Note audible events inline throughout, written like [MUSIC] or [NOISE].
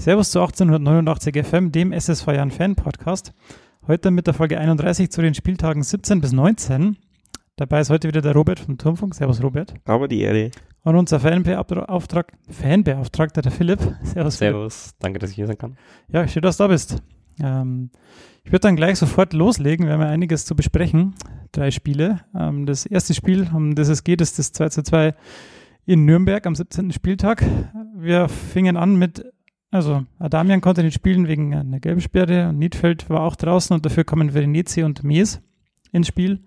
Servus zu 1889 FM, dem SSV Jan Fan Podcast. Heute mit der Folge 31 zu den Spieltagen 17 bis 19. Dabei ist heute wieder der Robert vom Turmfunk. Servus, Robert. Aber die Ehre. Und unser Fanbeauftrag Fanbeauftragter, der Philipp. [LAUGHS] Servus. Servus. Danke, dass ich hier sein kann. Ja, schön, dass du da bist. Ähm, ich würde dann gleich sofort loslegen. Wir haben ja einiges zu besprechen. Drei Spiele. Ähm, das erste Spiel, um das es geht, ist das 2 zu 2 in Nürnberg am 17. Spieltag. Wir fingen an mit, also Adamian konnte nicht spielen wegen einer Gelbsperre und Niedfeld war auch draußen und dafür kommen Verenezi und Mies ins Spiel.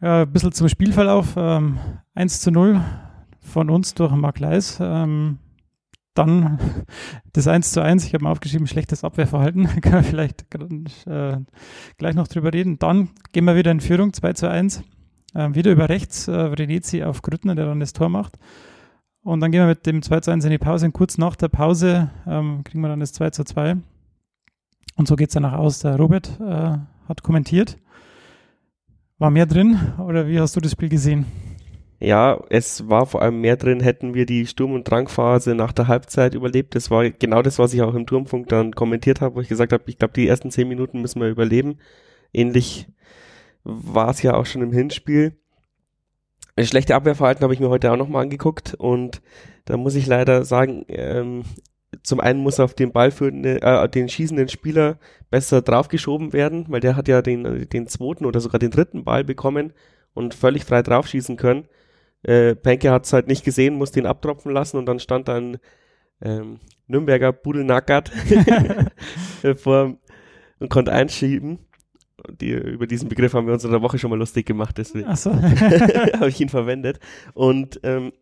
Ja, ein bisschen zum Spielverlauf. Ähm, 1 zu 0 von uns durch Mark Leis. Ähm, dann [LAUGHS] das 1 zu 1, ich habe mal aufgeschrieben, schlechtes Abwehrverhalten, [LAUGHS] können wir vielleicht äh, gleich noch drüber reden. Dann gehen wir wieder in Führung, 2 zu 1. Ähm, wieder über rechts, äh, Renezi auf Grüttner, der dann das Tor macht. Und dann gehen wir mit dem 2 zu 1 in die Pause. Und kurz nach der Pause ähm, kriegen wir dann das 2 zu 2. Und so geht es danach aus. Der Robert äh, hat kommentiert. War mehr drin oder wie hast du das Spiel gesehen? Ja, es war vor allem mehr drin, hätten wir die Sturm- und Drangphase nach der Halbzeit überlebt. Das war genau das, was ich auch im Turmfunk dann kommentiert habe, wo ich gesagt habe, ich glaube, die ersten zehn Minuten müssen wir überleben. Ähnlich war es ja auch schon im Hinspiel. Das schlechte Abwehrverhalten habe ich mir heute auch nochmal angeguckt und da muss ich leider sagen, ähm, zum einen muss auf den Ballführenden, äh, den schießenden Spieler besser draufgeschoben werden, weil der hat ja den, den zweiten oder sogar den dritten Ball bekommen und völlig frei draufschießen können. Äh, Penke hat es halt nicht gesehen, muss den abtropfen lassen und dann stand dann ähm, Nürnberger Budelnackert [LAUGHS] [LAUGHS] vor und konnte einschieben die, über diesen Begriff haben wir uns in der Woche schon mal lustig gemacht, deswegen so. [LAUGHS] habe ich ihn verwendet. Und ähm,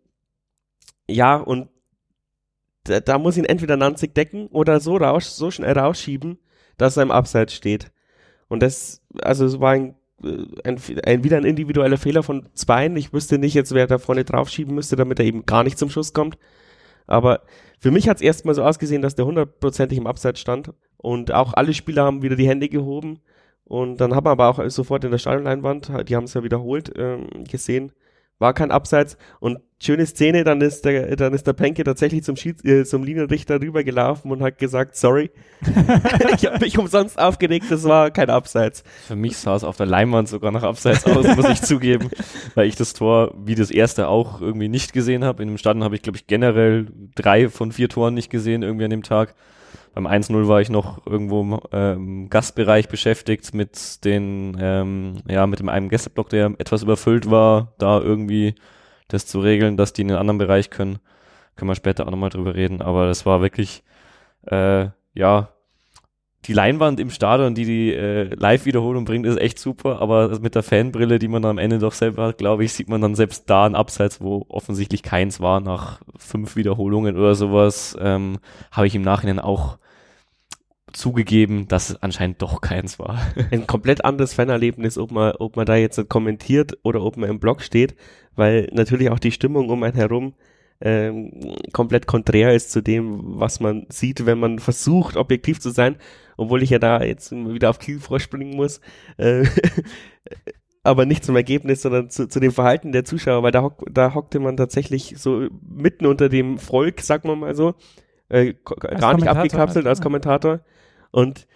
ja, und da, da muss ihn entweder Nanzig decken oder so, raus, so schnell rausschieben, dass er im Abseits steht. Und das, also es war ein, äh, ein, ein, wieder ein individueller Fehler von Zweien. Ich wüsste nicht jetzt, wer da vorne draufschieben müsste, damit er eben gar nicht zum Schuss kommt. Aber für mich hat es erstmal so ausgesehen, dass der hundertprozentig im Abseits stand. Und auch alle Spieler haben wieder die Hände gehoben. Und dann haben wir aber auch sofort in der Stadionleinwand, die haben es ja wiederholt, ähm, gesehen, war kein Abseits und schöne Szene, dann ist der, dann ist der Penke tatsächlich zum, Schieds äh, zum Linienrichter rübergelaufen und hat gesagt, sorry, [LAUGHS] ich habe mich umsonst aufgeregt, das war kein Abseits. Für mich sah es auf der Leinwand sogar nach Abseits aus, muss ich zugeben, [LAUGHS] weil ich das Tor wie das erste auch irgendwie nicht gesehen habe. In dem Stadion habe ich, glaube ich, generell drei von vier Toren nicht gesehen irgendwie an dem Tag. Beim 1-0 war ich noch irgendwo im ähm, Gastbereich beschäftigt mit den, ähm, ja, mit dem einen Gästeblock, der etwas überfüllt war, da irgendwie das zu regeln, dass die in einen anderen Bereich können. Können wir später auch nochmal drüber reden. Aber das war wirklich, äh, ja, die Leinwand im Stadion, die die äh, Live-Wiederholung bringt, ist echt super, aber mit der Fanbrille, die man am Ende doch selber hat, glaube ich, sieht man dann selbst da ein Abseits, wo offensichtlich keins war, nach fünf Wiederholungen oder sowas, ähm, habe ich im Nachhinein auch zugegeben, dass es anscheinend doch keins war. Ein komplett anderes Fanerlebnis, ob man, ob man da jetzt kommentiert oder ob man im Blog steht, weil natürlich auch die Stimmung um einen herum ähm, komplett konträr ist zu dem, was man sieht, wenn man versucht, objektiv zu sein, obwohl ich ja da jetzt wieder auf Kiel vorspringen muss. Äh, [LAUGHS] aber nicht zum Ergebnis, sondern zu, zu dem Verhalten der Zuschauer, weil da, hock, da hockte man tatsächlich so mitten unter dem Volk, sagen wir mal so, äh, gar nicht abgekapselt als Kommentator. Und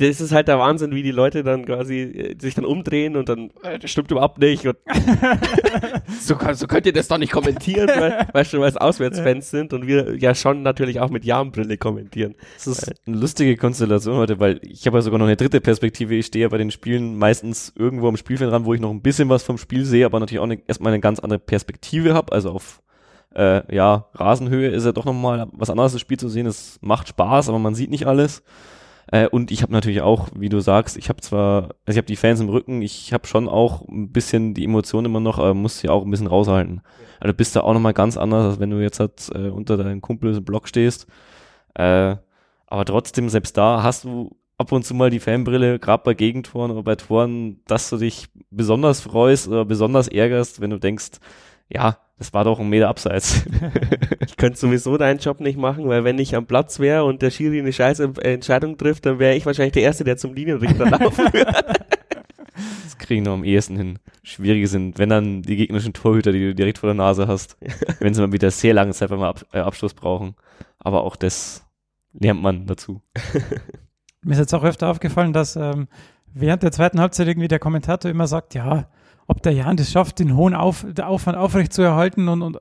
das ist halt der Wahnsinn, wie die Leute dann quasi äh, sich dann umdrehen und dann, äh, das stimmt überhaupt nicht. Und [LAUGHS] so, so könnt ihr das doch nicht kommentieren, weil, weil schon weil es Auswärtsfans sind und wir ja schon natürlich auch mit Jahrenbrille kommentieren. Das ist eine lustige Konstellation heute, weil ich habe ja sogar noch eine dritte Perspektive. Ich stehe ja bei den Spielen meistens irgendwo am Spielfeld dran, wo ich noch ein bisschen was vom Spiel sehe, aber natürlich auch eine, erstmal eine ganz andere Perspektive habe, also auf äh, ja, Rasenhöhe ist ja doch nochmal was anderes, das Spiel zu sehen. Es macht Spaß, aber man sieht nicht alles. Äh, und ich habe natürlich auch, wie du sagst, ich habe zwar, also ich habe die Fans im Rücken, ich habe schon auch ein bisschen die Emotionen immer noch, aber muss sie auch ein bisschen raushalten. Also bist du auch nochmal ganz anders, als wenn du jetzt halt äh, unter deinem Kumpel im Block stehst. Äh, aber trotzdem, selbst da hast du ab und zu mal die Fanbrille, gerade bei Gegentoren oder bei Toren, dass du dich besonders freust oder besonders ärgerst, wenn du denkst, ja, das war doch ein Meter abseits. [LAUGHS] ich könnte sowieso deinen Job nicht machen, weil wenn ich am Platz wäre und der Schiri eine scheiß Entscheidung trifft, dann wäre ich wahrscheinlich der Erste, der zum Linienrichter laufen [LAUGHS] würde. Das kriegen wir am ehesten hin. Schwierige sind, wenn dann die gegnerischen Torhüter, die du direkt vor der Nase hast, [LAUGHS] wenn sie mal wieder sehr lange Zeit beim Ab äh, Abschluss brauchen. Aber auch das lernt man dazu. Mir ist jetzt auch öfter aufgefallen, dass ähm, während der zweiten Halbzeit irgendwie der Kommentator immer sagt, ja, ob der Jan das schafft, den hohen Auf, Aufwand aufrecht zu erhalten und, und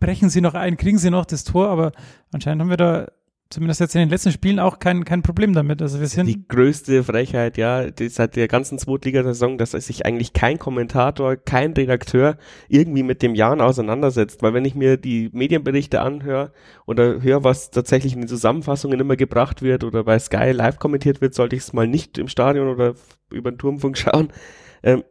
brechen sie noch ein, kriegen sie noch das Tor, aber anscheinend haben wir da zumindest jetzt in den letzten Spielen auch kein, kein Problem damit. Also wir sind die größte Frechheit, ja, die, seit der ganzen Zweitligasaison, dass sich eigentlich kein Kommentator, kein Redakteur irgendwie mit dem Jan auseinandersetzt. Weil wenn ich mir die Medienberichte anhöre oder höre, was tatsächlich in den Zusammenfassungen immer gebracht wird oder bei Sky live kommentiert wird, sollte ich es mal nicht im Stadion oder über den Turmfunk schauen. Ähm,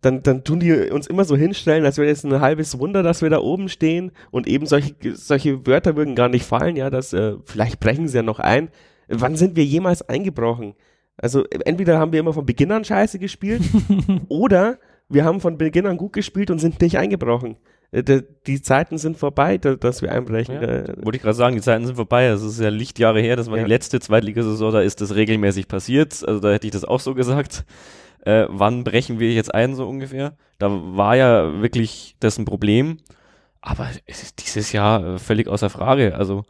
dann, dann tun die uns immer so hinstellen, als wäre es ein halbes Wunder, dass wir da oben stehen und eben solche, solche Wörter würden gar nicht fallen, ja, dass äh, vielleicht brechen sie ja noch ein. Wann sind wir jemals eingebrochen? Also entweder haben wir immer von Beginn an scheiße gespielt [LAUGHS] oder wir haben von Beginn an gut gespielt und sind nicht eingebrochen. Äh, die Zeiten sind vorbei, dass wir einbrechen. Ja, wollte ich gerade sagen, die Zeiten sind vorbei. Es ist ja Lichtjahre her, das war ja. die letzte Zweitligasaison, da ist das regelmäßig passiert. Also da hätte ich das auch so gesagt äh, wann brechen wir jetzt ein, so ungefähr. Da war ja wirklich das ein Problem. Aber es ist dieses Jahr äh, völlig außer Frage. Also,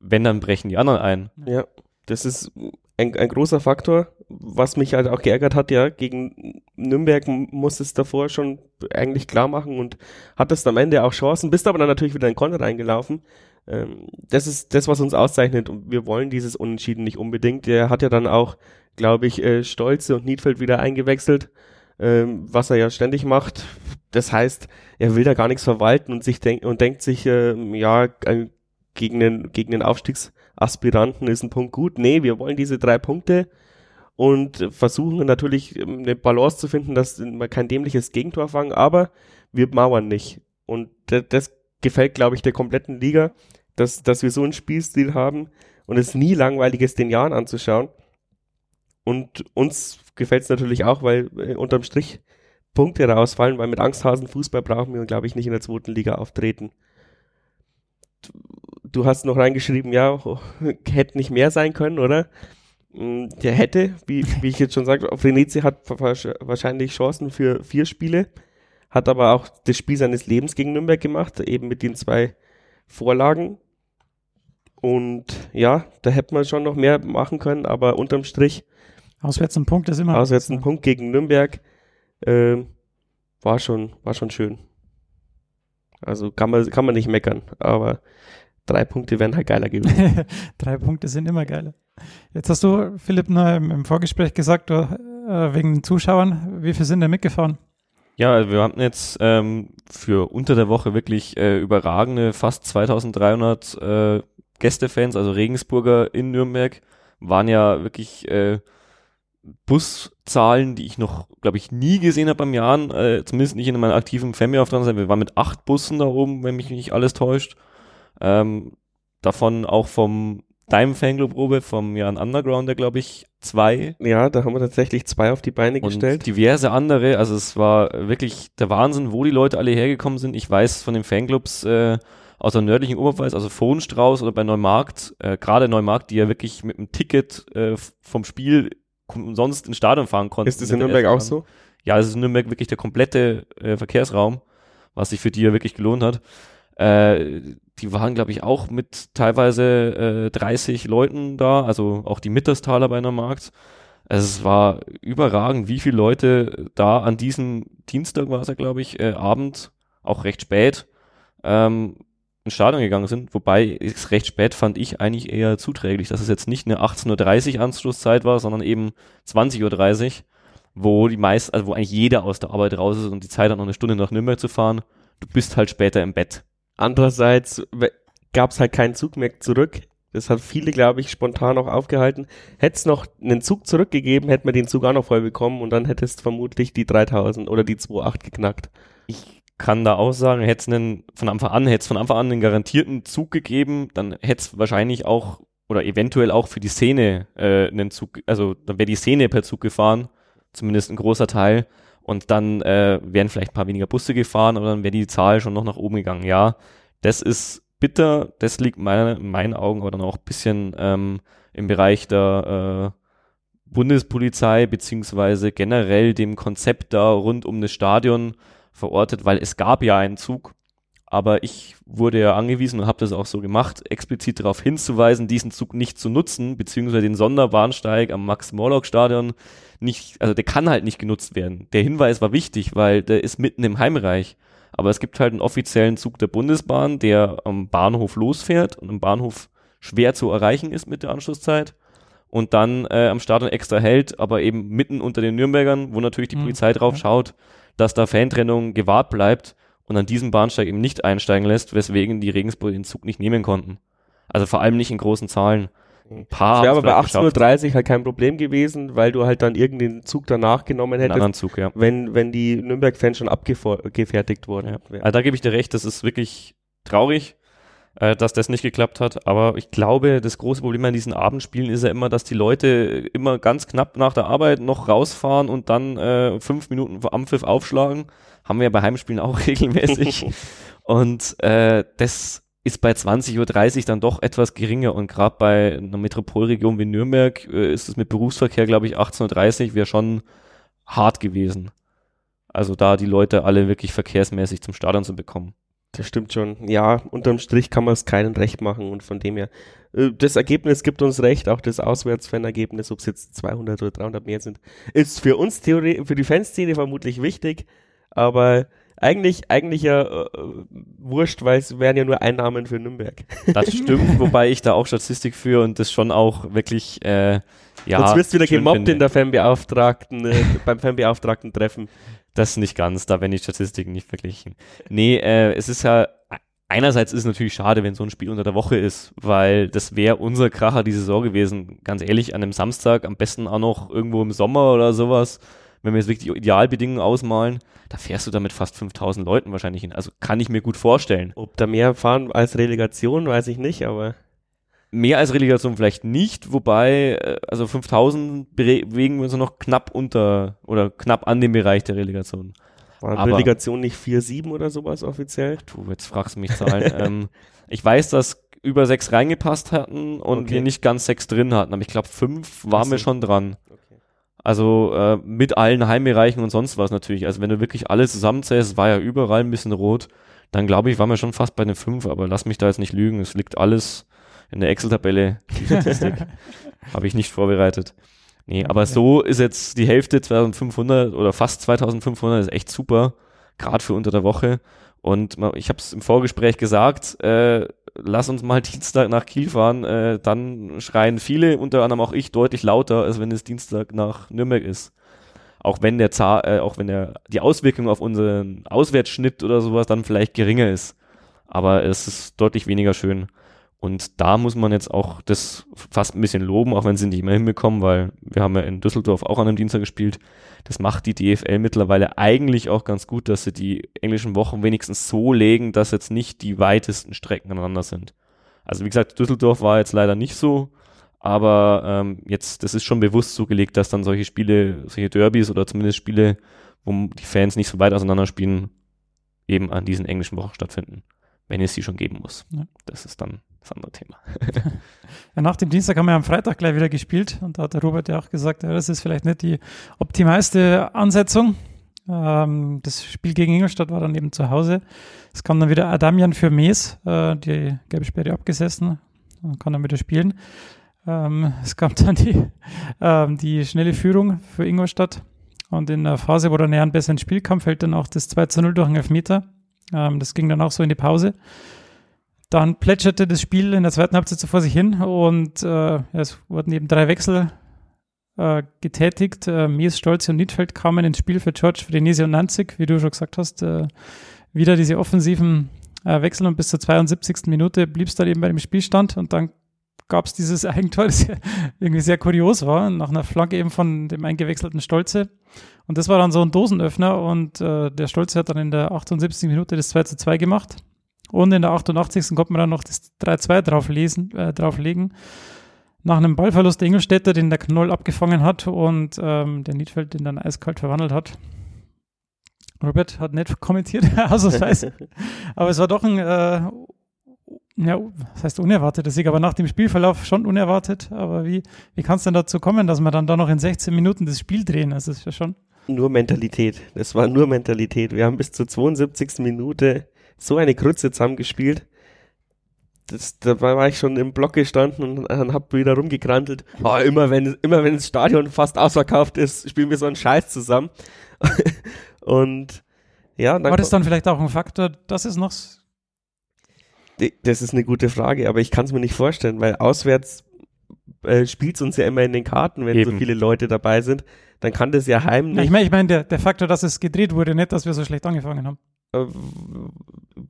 wenn, dann brechen die anderen ein. Ja, das ist ein, ein großer Faktor, was mich halt auch geärgert hat, ja, gegen Nürnberg muss es davor schon eigentlich klar machen und hat es am Ende auch Chancen, bist aber dann natürlich wieder in Konter reingelaufen. Ähm, das ist das, was uns auszeichnet und wir wollen dieses Unentschieden nicht unbedingt. Der hat ja dann auch glaube ich, äh, Stolze und Niedfeld wieder eingewechselt, ähm, was er ja ständig macht. Das heißt, er will da gar nichts verwalten und sich denkt und denkt sich, äh, ja, gegen den, gegen den Aufstiegsaspiranten ist ein Punkt gut. Nee, wir wollen diese drei Punkte und versuchen natürlich ähm, eine Balance zu finden, dass wir kein dämliches Gegentor fangen, aber wir mauern nicht. Und das gefällt, glaube ich, der kompletten Liga, dass, dass wir so einen Spielstil haben und es nie langweilig ist, den Jahren anzuschauen. Und uns gefällt es natürlich auch, weil äh, unterm Strich Punkte rausfallen, weil mit Angsthasen Fußball brauchen wir, glaube ich, nicht in der zweiten Liga auftreten. Du, du hast noch reingeschrieben, ja, hätte nicht mehr sein können, oder? Mm, der hätte, wie, wie ich jetzt schon sagte, Venezia hat wahrscheinlich Chancen für vier Spiele, hat aber auch das Spiel seines Lebens gegen Nürnberg gemacht, eben mit den zwei Vorlagen. Und ja, da hätte man schon noch mehr machen können, aber unterm Strich Auswärts ein Punkt ist immer. Auswärts ein Punkt gegen Nürnberg äh, war schon war schon schön. Also kann man kann man nicht meckern, aber drei Punkte wären halt geiler gewesen. [LAUGHS] drei Punkte sind immer geiler. Jetzt hast du Philipp im, im Vorgespräch gesagt, du, äh, wegen den Zuschauern, wie viele sind denn mitgefahren? Ja, wir haben jetzt ähm, für unter der Woche wirklich äh, überragende fast 2300 äh, Gästefans, also Regensburger in Nürnberg, waren ja wirklich äh, Buszahlen, die ich noch, glaube ich, nie gesehen habe beim Jahren, äh, zumindest nicht in meinem aktiven Family-Auftrag. Wir waren mit acht Bussen da oben, wenn mich nicht alles täuscht. Ähm, davon auch vom deinem Fanclub-Probe, vom Jan Underground, der glaube ich zwei. Ja, da haben wir tatsächlich zwei auf die Beine und gestellt. diverse andere, also es war wirklich der Wahnsinn, wo die Leute alle hergekommen sind. Ich weiß von den Fanclubs äh, aus der nördlichen Oberpfalz, also Fohnstrauß oder bei Neumarkt, äh, gerade Neumarkt, die ja wirklich mit einem Ticket äh, vom Spiel umsonst ins Stadion fahren konnten. Ist das in Nürnberg auch so? Ja, es ist in Nürnberg wirklich der komplette äh, Verkehrsraum, was sich für die ja wirklich gelohnt hat. Äh, die waren, glaube ich, auch mit teilweise äh, 30 Leuten da, also auch die Mittagstaler bei einer Markt. Also es war überragend, wie viele Leute da an diesem Dienstag war es ja, glaube ich, äh, Abend, auch recht spät, ähm, ins Stadion gegangen sind, wobei es recht spät fand ich eigentlich eher zuträglich, dass es jetzt nicht eine 18.30 Uhr Anschlusszeit war, sondern eben 20.30 Uhr, wo die meisten, also wo eigentlich jeder aus der Arbeit raus ist und die Zeit hat noch eine Stunde nach Nürnberg zu fahren. Du bist halt später im Bett. Andererseits gab es halt keinen Zug mehr zurück. Das hat viele, glaube ich, spontan auch aufgehalten. Hätte es noch einen Zug zurückgegeben, hätte man den Zug auch noch voll bekommen und dann hättest vermutlich die 3000 oder die 2.8 geknackt. Ich kann da auch sagen, hätte es von Anfang an, hätte von Anfang an einen garantierten Zug gegeben, dann hätte es wahrscheinlich auch oder eventuell auch für die Szene äh, einen Zug, also dann wäre die Szene per Zug gefahren, zumindest ein großer Teil. Und dann äh, wären vielleicht ein paar weniger Busse gefahren, aber dann wäre die Zahl schon noch nach oben gegangen. Ja, das ist bitter, das liegt meine, in meinen Augen aber dann auch ein bisschen ähm, im Bereich der äh, Bundespolizei beziehungsweise generell dem Konzept da rund um das Stadion verortet, weil es gab ja einen Zug Aber ich wurde ja angewiesen und habe das auch so gemacht, explizit darauf hinzuweisen, diesen Zug nicht zu nutzen, beziehungsweise den Sonderbahnsteig am Max-Morlock-Stadion nicht, also der kann halt nicht genutzt werden. Der Hinweis war wichtig, weil der ist mitten im Heimreich. Aber es gibt halt einen offiziellen Zug der Bundesbahn, der am Bahnhof losfährt und am Bahnhof schwer zu erreichen ist mit der Anschlusszeit und dann äh, am Stadion extra hält, aber eben mitten unter den Nürnbergern, wo natürlich die mhm. Polizei drauf schaut, dass da Fantrennung gewahrt bleibt und an diesem Bahnsteig eben nicht einsteigen lässt, weswegen die Regensburg den Zug nicht nehmen konnten. Also vor allem nicht in großen Zahlen. Ein paar das wäre aber bei 18.30 Uhr halt kein Problem gewesen, weil du halt dann irgendeinen Zug danach genommen hättest. Einen Zug, ja. Wenn, wenn die Nürnberg-Fans schon abgefertigt wurden. Ja. Also da gebe ich dir recht, das ist wirklich traurig äh, dass das nicht geklappt hat. Aber ich glaube, das große Problem an diesen Abendspielen ist ja immer, dass die Leute immer ganz knapp nach der Arbeit noch rausfahren und dann äh, fünf Minuten vor Ampfiff aufschlagen. Haben wir ja bei Heimspielen auch [LAUGHS] regelmäßig. [LAUGHS] und äh, das ist bei 20.30 Uhr dann doch etwas geringer und gerade bei einer Metropolregion wie Nürnberg äh, ist es mit Berufsverkehr, glaube ich, 18.30 Uhr wäre schon hart gewesen. Also da die Leute alle wirklich verkehrsmäßig zum Stadion zu bekommen. Das stimmt schon. Ja, unterm Strich kann man es keinen recht machen und von dem her, äh, das Ergebnis gibt uns recht, auch das Auswärtsfanergebnis, ob es jetzt 200 oder 300 mehr sind, ist für uns Theorie, für die Fanszene vermutlich wichtig, aber eigentlich, eigentlich ja äh, wurscht, weil es wären ja nur Einnahmen für Nürnberg. Das [LAUGHS] stimmt, wobei ich da auch Statistik führe und das schon auch wirklich, äh, ja. Jetzt wirst du wieder gemobbt finde. in der Fanbeauftragten, äh, beim Fanbeauftragten Treffen. Das nicht ganz, da werden die Statistiken nicht verglichen. Nee, äh, es ist ja, einerseits ist es natürlich schade, wenn so ein Spiel unter der Woche ist, weil das wäre unser Kracher die Saison gewesen. Ganz ehrlich, an einem Samstag, am besten auch noch irgendwo im Sommer oder sowas, wenn wir jetzt wirklich die Idealbedingungen ausmalen, da fährst du damit fast 5000 Leuten wahrscheinlich hin. Also kann ich mir gut vorstellen. Ob da mehr fahren als Relegation, weiß ich nicht, aber Mehr als Relegation vielleicht nicht, wobei, äh, also 5000 bewegen wir uns noch knapp unter oder knapp an dem Bereich der Relegation. War Aber, Relegation nicht 4-7 oder sowas offiziell? Du, jetzt fragst du mich Zahlen. [LAUGHS] ähm, ich weiß, dass über sechs reingepasst hatten und okay. wir nicht ganz sechs drin hatten, aber ich glaube, fünf waren wir schon dran. Okay. Also äh, mit allen Heimbereichen und sonst was natürlich. Also wenn du wirklich alles zusammenzählst, war ja überall ein bisschen rot, dann glaube ich, waren wir schon fast bei den fünf, aber lass mich da jetzt nicht lügen. Es liegt alles in der Excel-Tabelle, die [LAUGHS] Statistik. Habe ich nicht vorbereitet. Nee, aber okay. so ist jetzt die Hälfte 2500 oder fast 2500 ist echt super, gerade für unter der Woche. Und ich habe es im Vorgespräch gesagt, äh, lass uns mal [LAUGHS] Dienstag nach Kiel fahren, äh, dann schreien viele, unter anderem auch ich, deutlich lauter, als wenn es Dienstag nach Nürnberg ist. Auch wenn der Zahl, äh, auch wenn der die Auswirkung auf unseren Auswärtsschnitt oder sowas dann vielleicht geringer ist. Aber es ist deutlich weniger schön. Und da muss man jetzt auch das fast ein bisschen loben, auch wenn sie nicht mehr hinbekommen, weil wir haben ja in Düsseldorf auch an einem Dienstag gespielt. Das macht die DFL mittlerweile eigentlich auch ganz gut, dass sie die englischen Wochen wenigstens so legen, dass jetzt nicht die weitesten Strecken aneinander sind. Also wie gesagt, Düsseldorf war jetzt leider nicht so, aber ähm, jetzt, das ist schon bewusst so gelegt, dass dann solche Spiele, solche Derbys oder zumindest Spiele, wo die Fans nicht so weit auseinander spielen, eben an diesen englischen Wochen stattfinden, wenn es sie schon geben muss. Ja. Das ist dann das andere Thema. [LAUGHS] ja, nach dem Dienstag haben wir am Freitag gleich wieder gespielt und da hat der Robert ja auch gesagt, ja, das ist vielleicht nicht die optimalste Ansetzung. Ähm, das Spiel gegen Ingolstadt war dann eben zu Hause. Es kam dann wieder Adamian für Mees, äh, die gelbe Sperre abgesessen und kann dann wieder spielen. Ähm, [LAUGHS] es gab dann die, ähm, die schnelle Führung für Ingolstadt und in der Phase, wo der Nähern besser ins Spiel kam, fällt dann auch das 2 zu 0 durch einen Elfmeter. Ähm, das ging dann auch so in die Pause. Dann plätscherte das Spiel in der zweiten Halbzeit so vor sich hin und äh, es wurden eben drei Wechsel äh, getätigt. Äh, Mies, Stolze und Niedfeld kamen ins Spiel für George Frenese und Nanzig, wie du schon gesagt hast. Äh, wieder diese offensiven äh, Wechsel und bis zur 72. Minute blieb es dann eben bei dem Spielstand und dann gab es dieses Eigentor, [LAUGHS] das irgendwie sehr kurios war, nach einer Flanke eben von dem eingewechselten Stolze. Und das war dann so ein Dosenöffner und äh, der Stolze hat dann in der 78. Minute das 2 zu 2 gemacht. Und in der 88. konnte man dann noch das 3-2 drauflesen, äh, drauflegen. Nach einem Ballverlust der Ingolstädter, den der Knoll abgefangen hat und ähm, der Niedfeld den dann eiskalt verwandelt hat. Robert hat nicht kommentiert, [LAUGHS] ausnahmsweise. [LAUGHS] aber es war doch ein, äh, ja, das heißt unerwarteter Sieg, aber nach dem Spielverlauf schon unerwartet. Aber wie, wie kann es denn dazu kommen, dass wir dann da noch in 16 Minuten das Spiel drehen? Das ist ja schon. Nur Mentalität. Das war nur Mentalität. Wir haben bis zur 72. Minute so eine Krütze zusammengespielt. Das, da war ich schon im Block gestanden und dann hab wieder rumgekrantelt. Oh, immer wenn, immer wenn das Stadion fast ausverkauft ist, spielen wir so einen Scheiß zusammen. [LAUGHS] und ja, dann war das dann vielleicht auch ein Faktor, dass es noch das ist eine gute Frage, aber ich kann es mir nicht vorstellen, weil auswärts äh, spielt es uns ja immer in den Karten, wenn Eben. so viele Leute dabei sind. Dann kann das ja heimlich. Ja, ich meine, ich mein, der, der Faktor, dass es gedreht wurde, nicht, dass wir so schlecht angefangen haben. Äh,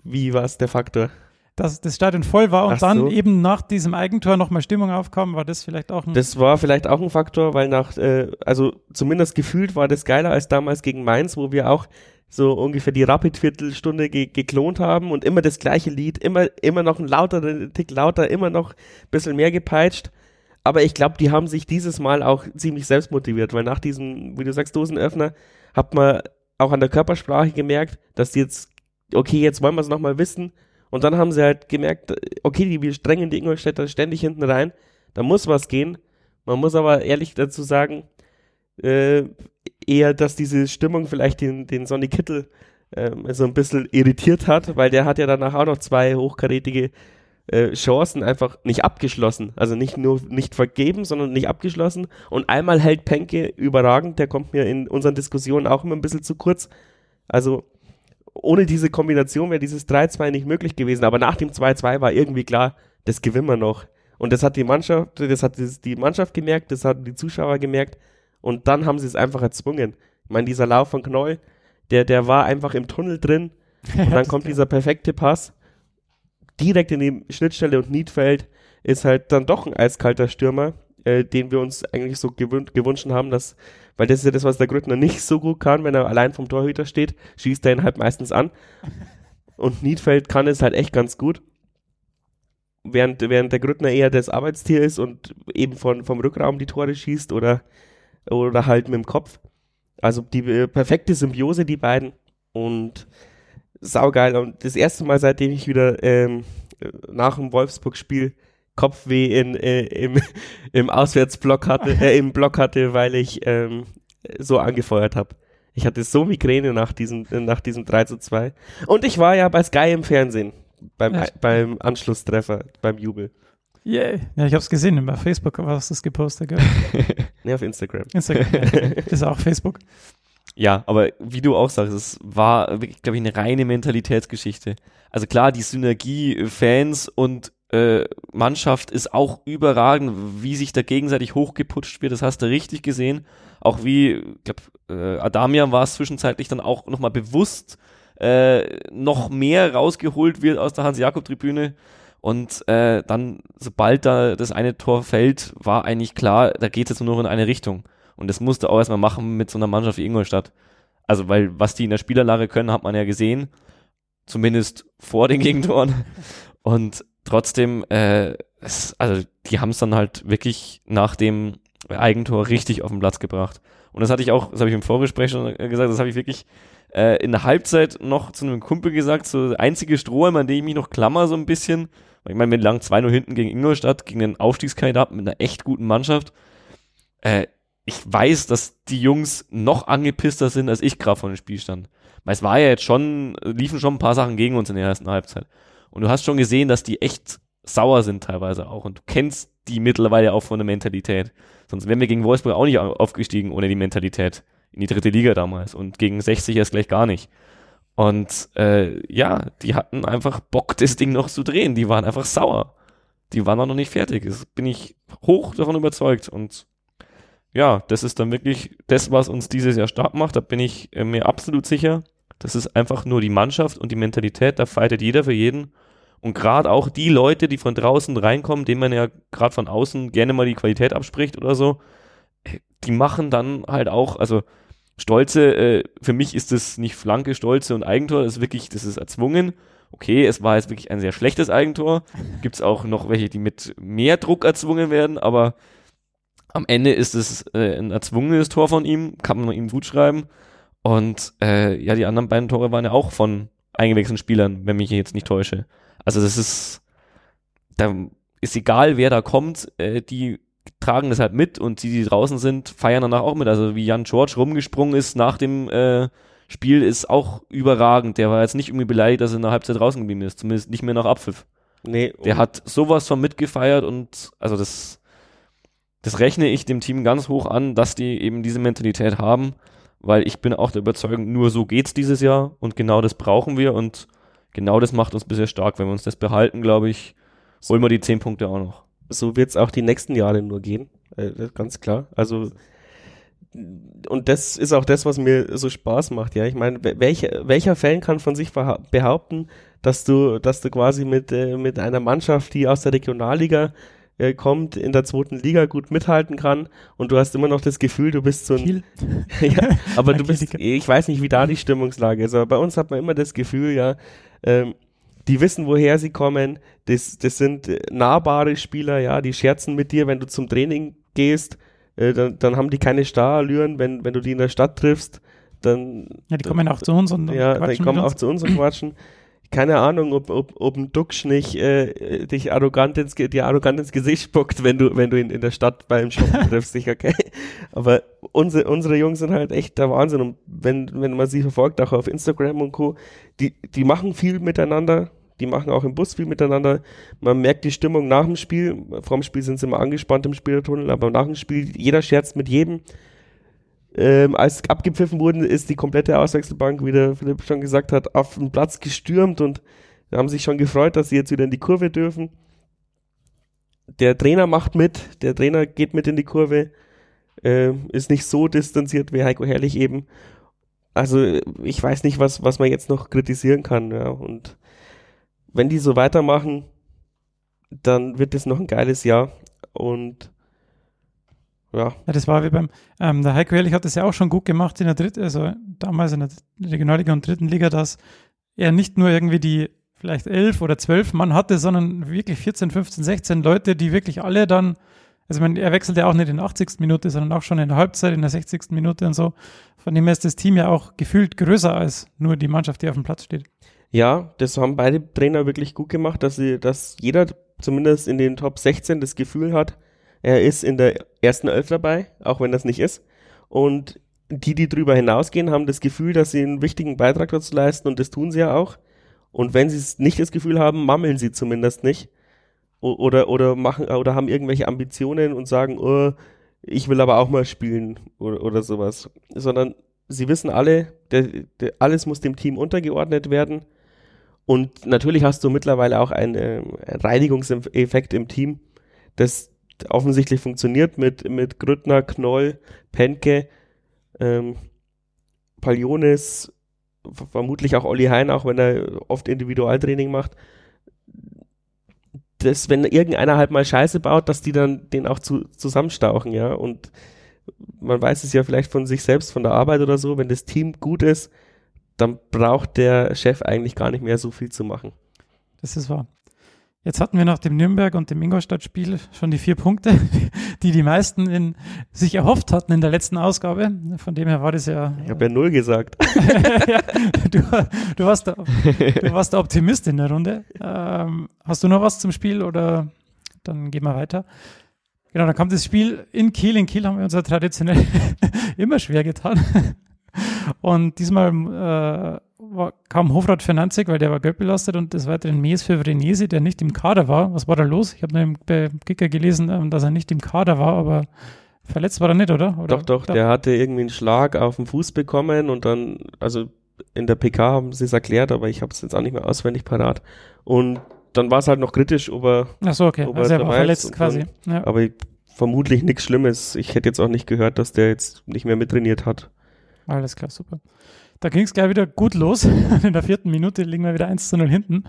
wie war es der Faktor? Dass das Stadion voll war und Ach dann so. eben nach diesem Eigentor nochmal Stimmung aufkam, war das vielleicht auch ein. Das war vielleicht auch ein Faktor, weil nach, äh, also zumindest gefühlt war das geiler als damals gegen Mainz, wo wir auch so ungefähr die Rapid-Viertelstunde ge geklont haben und immer das gleiche Lied, immer, immer noch ein lauterer Tick lauter, immer noch ein bisschen mehr gepeitscht. Aber ich glaube, die haben sich dieses Mal auch ziemlich selbst motiviert, weil nach diesem, wie du sagst, Dosenöffner, hat man auch an der Körpersprache gemerkt, dass die jetzt, okay, jetzt wollen wir es nochmal wissen. Und dann haben sie halt gemerkt, okay, wir strengen die Ingolstädter ständig hinten rein, da muss was gehen. Man muss aber ehrlich dazu sagen, äh, eher, dass diese Stimmung vielleicht den, den Sonny Kittel ähm, so ein bisschen irritiert hat, weil der hat ja danach auch noch zwei hochkarätige äh, Chancen einfach nicht abgeschlossen. Also nicht nur nicht vergeben, sondern nicht abgeschlossen. Und einmal hält Penke überragend, der kommt mir in unseren Diskussionen auch immer ein bisschen zu kurz. Also ohne diese Kombination wäre dieses 3-2 nicht möglich gewesen. Aber nach dem 2-2 war irgendwie klar, das gewinnen wir noch. Und das hat die Mannschaft, das hat die Mannschaft gemerkt, das haben die Zuschauer gemerkt. Und dann haben sie es einfach erzwungen. Ich meine, dieser Lauf von Knoll, der, der war einfach im Tunnel drin. [LAUGHS] Und dann kommt dieser perfekte Pass direkt in die Schnittstelle und Niedfeld ist halt dann doch ein eiskalter Stürmer, äh, den wir uns eigentlich so gewün gewünscht haben, dass, weil das ist ja das, was der Grüttner nicht so gut kann, wenn er allein vom Torhüter steht, schießt er ihn halt meistens an. [LAUGHS] Und Niedfeld kann es halt echt ganz gut. Während, während der Grüttner eher das Arbeitstier ist und eben von, vom Rückraum die Tore schießt oder oder halt mit dem Kopf. Also die äh, perfekte Symbiose, die beiden. Und saugeil. Und das erste Mal, seitdem ich wieder ähm, nach dem Wolfsburg-Spiel Kopfweh in, äh, im, [LAUGHS] im Auswärtsblock hatte, äh, im Block hatte, weil ich ähm, so angefeuert habe. Ich hatte so Migräne nach diesem, nach diesem 3 zu 2. Und ich war ja bei Sky im Fernsehen beim, beim Anschlusstreffer, beim Jubel. Yeah. Ja, ich habe es gesehen, bei Facebook hast du es gepostet, gell? [LAUGHS] nee, auf Instagram. Instagram, [LAUGHS] ist auch Facebook. Ja, aber wie du auch sagst, es war, glaube ich, eine reine Mentalitätsgeschichte. Also klar, die Synergie Fans und äh, Mannschaft ist auch überragend, wie sich da gegenseitig hochgeputscht wird, das hast du richtig gesehen. Auch wie, ich glaube, äh, Adamian war es zwischenzeitlich dann auch nochmal bewusst äh, noch mehr rausgeholt wird aus der Hans-Jakob-Tribüne. Und äh, dann, sobald da das eine Tor fällt, war eigentlich klar, da geht es jetzt nur noch in eine Richtung. Und das musste auch erstmal machen mit so einer Mannschaft wie Ingolstadt. Also, weil was die in der Spielerlage können, hat man ja gesehen. Zumindest vor den [LAUGHS] Gegentoren. Und trotzdem, äh, es, also die haben es dann halt wirklich nach dem Eigentor richtig auf den Platz gebracht. Und das hatte ich auch, das habe ich im Vorgespräch schon gesagt, das habe ich wirklich äh, in der Halbzeit noch zu einem Kumpel gesagt, so einzige Strohhalm, an dem ich mich noch klammer so ein bisschen, ich meine, wir lagen 2-0 hinten gegen Ingolstadt, gegen den Aufstiegskandidaten mit einer echt guten Mannschaft. Äh, ich weiß, dass die Jungs noch angepisster sind, als ich gerade vor dem Spiel stand. Weil es war ja jetzt schon, liefen schon ein paar Sachen gegen uns in der ersten Halbzeit. Und du hast schon gesehen, dass die echt sauer sind teilweise auch. Und du kennst die mittlerweile auch von der Mentalität. Sonst wären wir gegen Wolfsburg auch nicht aufgestiegen ohne die Mentalität in die dritte Liga damals. Und gegen 60 erst gleich gar nicht. Und äh, ja, die hatten einfach Bock, das Ding noch zu drehen. Die waren einfach sauer. Die waren auch noch nicht fertig. Das bin ich hoch davon überzeugt. Und ja, das ist dann wirklich das, was uns dieses Jahr stark macht. Da bin ich äh, mir absolut sicher. Das ist einfach nur die Mannschaft und die Mentalität. Da fightet jeder für jeden. Und gerade auch die Leute, die von draußen reinkommen, denen man ja gerade von außen gerne mal die Qualität abspricht oder so, die machen dann halt auch, also Stolze, äh, für mich ist das nicht Flanke, Stolze und Eigentor, das ist wirklich, das ist erzwungen. Okay, es war jetzt wirklich ein sehr schlechtes Eigentor. [LAUGHS] Gibt es auch noch welche, die mit mehr Druck erzwungen werden, aber am Ende ist es äh, ein erzwungenes Tor von ihm, kann man ihm gut schreiben. Und äh, ja, die anderen beiden Tore waren ja auch von eingewechselten Spielern, wenn mich jetzt nicht täusche. Also das ist, da ist egal, wer da kommt, äh, die tragen das halt mit und die, die draußen sind, feiern danach auch mit. Also wie Jan George rumgesprungen ist nach dem äh, Spiel ist auch überragend. Der war jetzt nicht irgendwie beleidigt, dass er in der Halbzeit draußen geblieben ist. Zumindest nicht mehr nach Abpfiff. Nee, Der hat sowas von mitgefeiert und also das, das rechne ich dem Team ganz hoch an, dass die eben diese Mentalität haben, weil ich bin auch der Überzeugung, nur so geht's dieses Jahr und genau das brauchen wir und genau das macht uns bisher stark. Wenn wir uns das behalten, glaube ich, holen wir die zehn Punkte auch noch. So wird es auch die nächsten Jahre nur gehen. Äh, ganz klar. Also und das ist auch das, was mir so Spaß macht, ja. Ich meine, wel- welcher, welcher Fan kann von sich behaupten, dass du, dass du quasi mit, äh, mit einer Mannschaft, die aus der Regionalliga äh, kommt, in der zweiten Liga gut mithalten kann und du hast immer noch das Gefühl, du bist so ein, [LAUGHS] ja, aber [LAUGHS] du bist, ich weiß nicht, wie da die Stimmungslage ist, aber bei uns hat man immer das Gefühl, ja, ähm, die wissen, woher sie kommen, das, das sind äh, nahbare Spieler, ja, die scherzen mit dir, wenn du zum Training gehst, äh, dann, dann haben die keine Starallüren, wenn, wenn du die in der Stadt triffst, dann, Ja, die kommen auch zu uns und ja, quatschen kommen auch zu uns und quatschen. Keine Ahnung, ob, ob, ob ein Duxch nicht äh, dich arrogant ins, dir arrogant ins Gesicht spuckt, wenn du, wenn du ihn in der Stadt beim Shoppen [LAUGHS] triffst, sicher, okay. Aber unsere, unsere Jungs sind halt echt der Wahnsinn. Und wenn, wenn man sie verfolgt, auch auf Instagram und Co., die, die machen viel miteinander. Die machen auch im Bus viel miteinander. Man merkt die Stimmung nach dem Spiel. Vorm Spiel sind sie immer angespannt im Spielertunnel, aber nach dem Spiel, jeder scherzt mit jedem. Ähm, als abgepfiffen wurden, ist die komplette Auswechselbank, wie der Philipp schon gesagt hat, auf den Platz gestürmt und haben sich schon gefreut, dass sie jetzt wieder in die Kurve dürfen. Der Trainer macht mit, der Trainer geht mit in die Kurve, ähm, ist nicht so distanziert wie Heiko Herrlich eben. Also ich weiß nicht, was, was man jetzt noch kritisieren kann. Ja. Und wenn die so weitermachen, dann wird es noch ein geiles Jahr. Und ja, Ja, das war wie beim, ähm, der Heiko Ehrlich hat das ja auch schon gut gemacht in der dritten, also damals in der Regionalliga und dritten Liga, dass er nicht nur irgendwie die vielleicht elf oder zwölf Mann hatte, sondern wirklich 14, 15, 16 Leute, die wirklich alle dann, also meine, er wechselt ja auch nicht in der 80. Minute, sondern auch schon in der Halbzeit, in der 60. Minute und so. Von dem her ist das Team ja auch gefühlt größer als nur die Mannschaft, die auf dem Platz steht. Ja, das haben beide Trainer wirklich gut gemacht, dass sie, dass jeder zumindest in den Top 16 das Gefühl hat, er ist in der ersten Elf dabei, auch wenn das nicht ist. Und die, die drüber hinausgehen, haben das Gefühl, dass sie einen wichtigen Beitrag dazu leisten und das tun sie ja auch. Und wenn sie es nicht das Gefühl haben, mammeln sie zumindest nicht. Oder, oder machen, oder haben irgendwelche Ambitionen und sagen, oh, ich will aber auch mal spielen oder, oder sowas. Sondern sie wissen alle, der, der, alles muss dem Team untergeordnet werden. Und natürlich hast du mittlerweile auch einen äh, Reinigungseffekt im Team, das offensichtlich funktioniert mit, mit Grüttner, Knoll, Penke, ähm, Palionis, vermutlich auch Olli Hein, auch wenn er oft Individualtraining macht. Das, wenn irgendeiner halt mal Scheiße baut, dass die dann den auch zu, zusammenstauchen, ja. Und man weiß es ja vielleicht von sich selbst, von der Arbeit oder so, wenn das Team gut ist, dann braucht der Chef eigentlich gar nicht mehr so viel zu machen. Das ist wahr. Jetzt hatten wir nach dem Nürnberg und dem Ingolstadt-Spiel schon die vier Punkte, [LAUGHS] die die meisten in, sich erhofft hatten in der letzten Ausgabe. Von dem her war das ja. Ich habe ja null gesagt. [LAUGHS] ja du, du, warst der, du warst der Optimist in der Runde. Ähm, hast du noch was zum Spiel oder dann gehen wir weiter? Genau, dann kam das Spiel in Kiel. In Kiel haben wir uns ja traditionell [LAUGHS] immer schwer getan. Und diesmal äh, war, kam Hofrat für Nanzig, weil der war gelb belastet und des Weiteren Mies für Vrenesi, der nicht im Kader war. Was war da los? Ich habe nur im bei Kicker gelesen, ähm, dass er nicht im Kader war, aber verletzt war er nicht, oder? oder Doch, doch, der hatte irgendwie einen Schlag auf den Fuß bekommen und dann, also in der PK haben sie es erklärt, aber ich habe es jetzt auch nicht mehr auswendig parat. Und dann war es halt noch kritisch, ob er, Ach so, okay. Also er war verletzt quasi. Ja. aber ich, vermutlich nichts Schlimmes. Ich hätte jetzt auch nicht gehört, dass der jetzt nicht mehr mittrainiert hat. Alles klar, super. Da ging es gleich wieder gut los. [LAUGHS] In der vierten Minute liegen wir wieder 1 zu 0 hinten.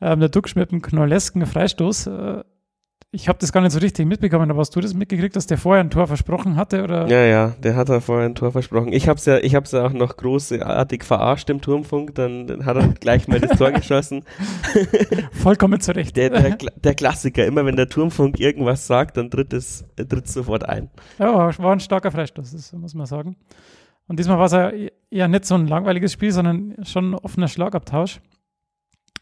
Ähm, der Duxch mit einem knollesken Freistoß. Äh, ich habe das gar nicht so richtig mitbekommen, aber hast du das mitgekriegt, dass der vorher ein Tor versprochen hatte? Oder? Ja, ja, der hat da vorher ein Tor versprochen. Ich hab's ja, ich hab's ja auch noch großartig verarscht im Turmfunk, dann, hat er gleich mal das Tor [LAUGHS] geschossen. Vollkommen zurecht. Der, der, der Klassiker, immer wenn der Turmfunk irgendwas sagt, dann tritt es, tritt sofort ein. Ja, war ein starker Freistoß, das muss man sagen. Und diesmal war es ja eher nicht so ein langweiliges Spiel, sondern schon ein offener Schlagabtausch.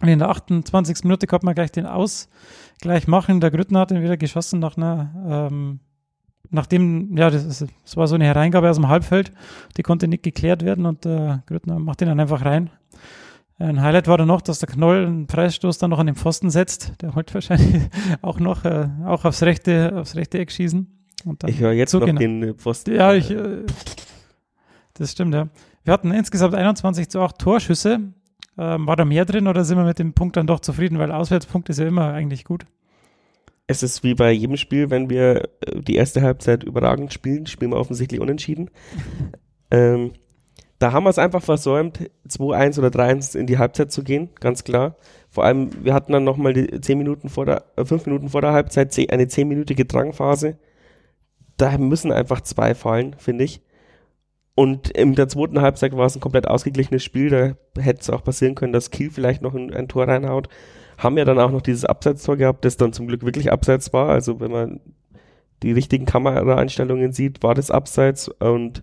Und in der 28. Minute konnte man gleich den Ausgleich machen. Der Grüttner hat ihn wieder geschossen nach einer, ähm, nachdem, ja, das, ist, das war so eine Hereingabe aus dem Halbfeld, die konnte nicht geklärt werden und äh, Grüttner macht ihn dann einfach rein. Ein Highlight war dann noch, dass der Knoll einen Preisstoß dann noch an den Pfosten setzt. Der wollte [LAUGHS] wahrscheinlich auch noch äh, auch aufs rechte, aufs rechte Eck schießen. ich höre jetzt so noch genau. den äh, Pfosten. Ja, ich, äh, das stimmt, ja. Wir hatten insgesamt 21 zu 8 Torschüsse. Ähm, war da mehr drin oder sind wir mit dem Punkt dann doch zufrieden? Weil Auswärtspunkt ist ja immer eigentlich gut. Es ist wie bei jedem Spiel, wenn wir äh, die erste Halbzeit überragend spielen, spielen wir offensichtlich unentschieden. [LAUGHS] ähm, da haben wir es einfach versäumt, 2-1 oder 3-1 in die Halbzeit zu gehen, ganz klar. Vor allem, wir hatten dann nochmal die 10 Minuten vor der, äh, 5 Minuten vor der Halbzeit eine 10-minütige Drangphase. Da müssen einfach zwei fallen, finde ich. Und in der zweiten Halbzeit war es ein komplett ausgeglichenes Spiel. Da hätte es auch passieren können, dass Kiel vielleicht noch ein, ein, Tor reinhaut. Haben ja dann auch noch dieses Abseitstor gehabt, das dann zum Glück wirklich abseits war. Also wenn man die richtigen Kameraeinstellungen sieht, war das abseits. Und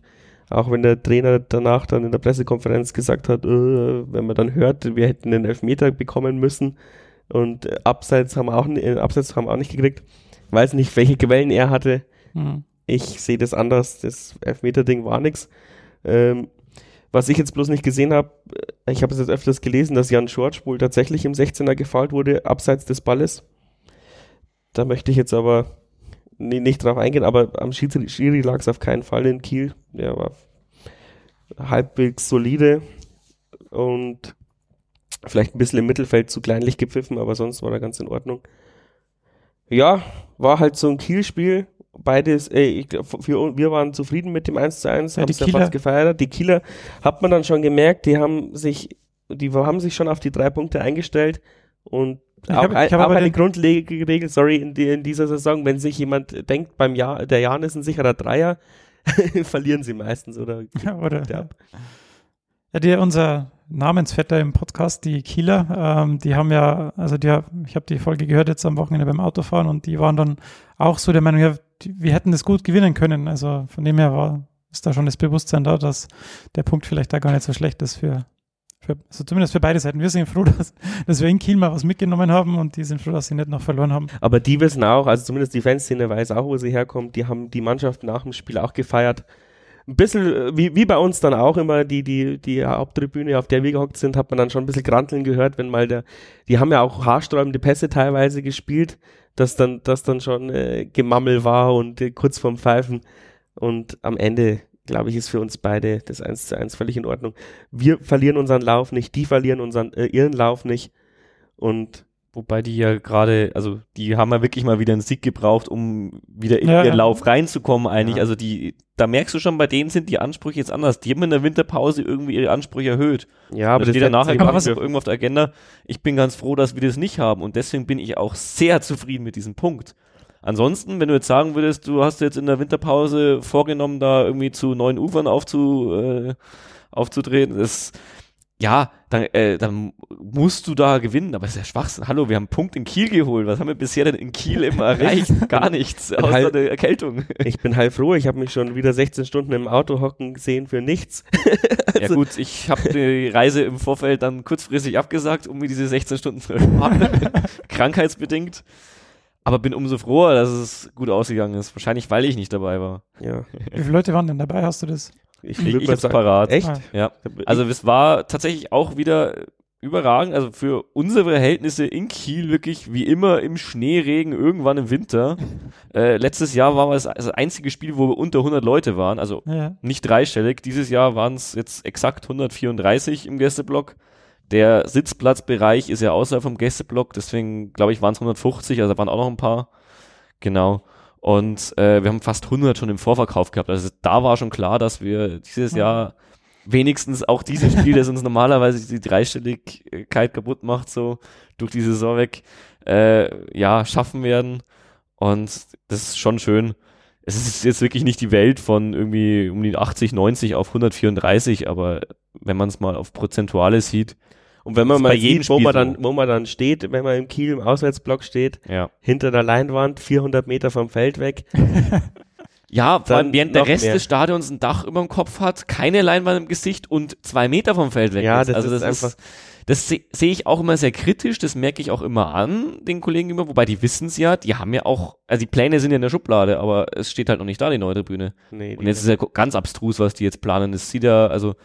auch wenn der Trainer danach dann in der Pressekonferenz gesagt hat, äh, wenn man dann hört, wir hätten den Elfmeter bekommen müssen und abseits haben wir auch, äh, abseits haben wir auch nicht gekriegt. Weiß nicht, welche Quellen er hatte. Mhm. Ich sehe das anders. Das Elfmeter-Ding war nix. Ähm, was ich jetzt bloß nicht gesehen habe, äh, ich habe es jetzt öfters gelesen, dass Jan Schorsch wohl tatsächlich im 16er gefault wurde, abseits des Balles. Da möchte ich jetzt aber nee, nicht drauf eingehen, aber am Schiri lag es auf keinen Fall in Kiel. Der war halbwegs solide und vielleicht ein bisschen im Mittelfeld zu kleinlich gepfiffen, aber sonst war er ganz in Ordnung. Ja, war halt so ein Kiel-Spiel beides, äh, ich für, wir waren zufrieden mit dem 1 zu 1, ja, haben es ja fast gefeiert. Die Kieler hat man dann schon gemerkt, die haben sich, die haben sich schon auf die drei Punkte eingestellt und ich auch, hab, ich hab auch eine Grundregel, sorry, in, die, in, dieser Saison, wenn sich jemand denkt, beim Jahr, der Jan ist ein sicherer Dreier, [LAUGHS] verlieren sie meistens oder, ja, oder ja. ja, die, unser Namensvetter im Podcast, die Kieler, ähm, die haben ja, also die, ich habe die Folge gehört jetzt am Wochenende beim Autofahren und die waren dann auch so der Meinung, ja, wir hätten das gut gewinnen können. Also von dem her war, ist da schon das Bewusstsein da, dass der Punkt vielleicht da gar nicht so schlecht ist für, für also zumindest für beide Seiten. Wir sind froh, [LAUGHS] dass, dass wir in Kiel mal was mitgenommen haben und die sind froh, dass sie nicht noch verloren haben. Aber die wissen auch, also zumindest die Fanszene weiß auch, wo sie herkommt. Die haben die Mannschaft nach dem Spiel auch gefeiert. Ein bisschen, äh, wie, wie bei uns dann auch immer, die, die, die Haupttribüne, auf der wir gehockt sind, hat man dann schon ein bisschen Granteln gehört, wenn mal der, die haben ja auch haarsträubende Pässe teilweise gespielt dass dann, dass dann schon äh, Gemammel war und äh, kurz vorm Pfeifen. Und am Ende, glaube ich, ist für uns beide das 1 zu 1 völlig in Ordnung. Wir verlieren unseren Lauf nicht, die verlieren unseren, äh, ihren Lauf nicht. Und Wobei die ja gerade, also die haben ja wirklich mal wieder einen Sieg gebraucht, um wieder in ja, ihren ja. Lauf reinzukommen eigentlich. Ja. Also die, da merkst du schon, bei denen sind die Ansprüche jetzt anders. Die haben in der Winterpause irgendwie ihre Ansprüche erhöht. Ja, aber da steht dann nachher irgendwo auf der Agenda. Ich bin ganz froh, dass wir das nicht haben und deswegen bin ich auch sehr zufrieden mit diesem Punkt. Ansonsten, wenn du jetzt sagen würdest, du hast jetzt in der Winterpause vorgenommen, da irgendwie zu neuen Ufern aufzu, äh, aufzutreten, das ja, dann, äh, dann musst du da gewinnen, aber das ist ja Schwachsinn. Hallo, wir haben einen Punkt in Kiel geholt. Was haben wir bisher denn in Kiel immer [LAUGHS] erreicht? Gar nichts, außer halb, eine Erkältung. Ich bin halb froh, ich habe mich schon wieder 16 Stunden im Auto hocken gesehen für nichts. [LAUGHS] also, ja gut, ich habe die Reise im Vorfeld dann kurzfristig abgesagt, um mir diese 16 Stunden zu ersparen. [LAUGHS] Krankheitsbedingt. Aber bin umso froher, dass es gut ausgegangen ist. Wahrscheinlich, weil ich nicht dabei war. Ja. Wie viele Leute waren denn dabei? Hast du das? Ich, ich, ich hab's parat. Echt? Ja. Also es war tatsächlich auch wieder überragend. Also für unsere Verhältnisse in Kiel wirklich wie immer im Schneeregen irgendwann im Winter. [LAUGHS] Äh, letztes Jahr war es das einzige Spiel, wo wir unter 100 Leute waren. Also ja. nicht dreistellig. Dieses Jahr waren es jetzt exakt 134 im Gästeblock. Der Sitzplatzbereich ist ja außerhalb vom Gästeblock, deswegen glaube ich waren es 150, also da waren auch noch ein paar. Genau. Und äh, wir haben fast 100 schon im Vorverkauf gehabt. Also da war schon klar, dass wir dieses Jahr wenigstens auch dieses Spiel, das uns [LAUGHS] normalerweise die Dreistelligkeit kaputt macht, so durch die Saison weg, äh, ja, schaffen werden. Und das ist schon schön. Es ist jetzt wirklich nicht die Welt von irgendwie um die 80, 90 auf 134, aber wenn man es mal auf Prozentuale sieht, und wenn man mal sieht, wo man, dann, wo man dann steht, wenn man im Kiel im Auswärtsblock steht, ja. hinter der Leinwand, 400 Meter vom Feld weg. [LAUGHS] ja, vor allem während der Rest mehr. des Stadions ein Dach über dem Kopf hat, keine Leinwand im Gesicht und zwei Meter vom Feld weg ja, ist. Das also ist das einfach, ist, Das sehe seh ich auch immer sehr kritisch, das merke ich auch immer an den Kollegen immer, wobei die wissen es ja, die haben ja auch, also die Pläne sind ja in der Schublade, aber es steht halt noch nicht da, die neue Tribüne. Nee, Und jetzt ist ja ganz abstrus, was die jetzt planen. Es sieht ja, also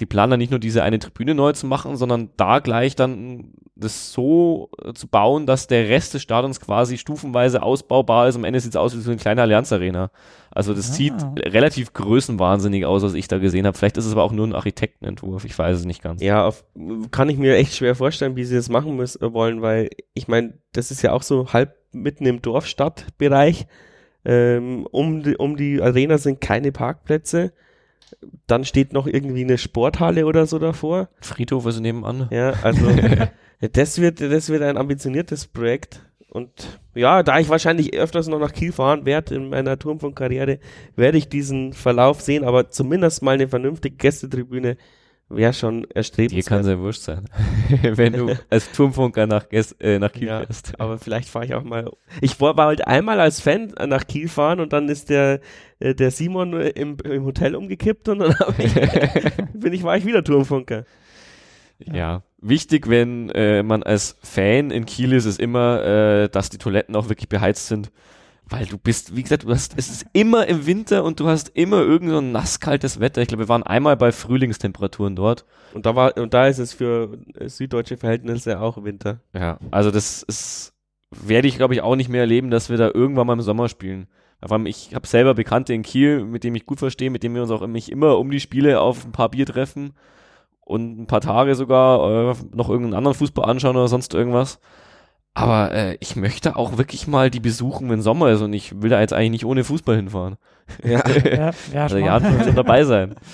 die planen dann nicht nur diese eine Tribüne neu zu machen, sondern da gleich dann das so äh, zu bauen, dass der Rest des Stadions quasi stufenweise ausbaubar ist. Am Ende sieht es aus wie so eine kleine Allianz-Arena. Also das Ah. sieht relativ größenwahnsinnig aus, was ich da gesehen habe. Vielleicht ist es aber auch nur ein Architektenentwurf, ich weiß es nicht ganz. Ja, auf, kann ich mir echt schwer vorstellen, wie sie das machen müssen, äh, wollen, weil ich meine, das ist ja auch so halb mitten im Dorfstadtbereich. Ähm, um, die, um die Arena sind keine Parkplätze. Dann steht noch irgendwie eine Sporthalle oder so davor. Friedhof ist nebenan. Ja, also [LAUGHS] das wird, das wird ein ambitioniertes Projekt. Und ja, da ich wahrscheinlich öfters noch nach Kiel fahren werde in meiner Turmfunkkarriere, werde ich diesen Verlauf sehen, aber zumindest mal eine vernünftige Gästetribüne wäre schon Dir erstrebenswert. kann sehr wurscht sein, [LAUGHS] wenn du [LAUGHS] als Turmfunker nach, äh, nach Kiel Ja, fährst. aber vielleicht fahre ich auch mal. Ich war halt einmal als Fan nach Kiel fahren und dann ist der, äh, der Simon äh, im, im Hotel umgekippt und dann ich, [LAUGHS] bin ich, war ich wieder Turmfunker. Ja, wichtig, wenn äh, man als Fan in Kiel ist, ist immer, äh, dass die Toiletten auch wirklich beheizt sind. Weil du bist, wie gesagt, du hast, es ist immer im Winter und du hast immer irgend so ein nasskaltes Wetter. Ich glaube, wir waren einmal bei Frühlingstemperaturen dort. Und da war, und da ist es für süddeutsche Verhältnisse auch Winter. Ja, also das ist, werde ich glaube ich auch nicht mehr erleben, dass wir da irgendwann mal im Sommer spielen. Vor allem, ich habe selber Bekannte in Kiel, mit denen ich gut verstehe, mit denen wir uns auch mich immer um die Spiele auf ein paar Bier treffen und ein paar Tage sogar äh, noch irgendeinen anderen Fußball anschauen oder sonst irgendwas. Aber äh, ich möchte auch wirklich mal die besuchen, wenn Sommer ist und ich will da jetzt eigentlich nicht ohne Fußball hinfahren. Ja. [LAUGHS] Ja, ja, Also ja, schon dabei sein. [LAUGHS]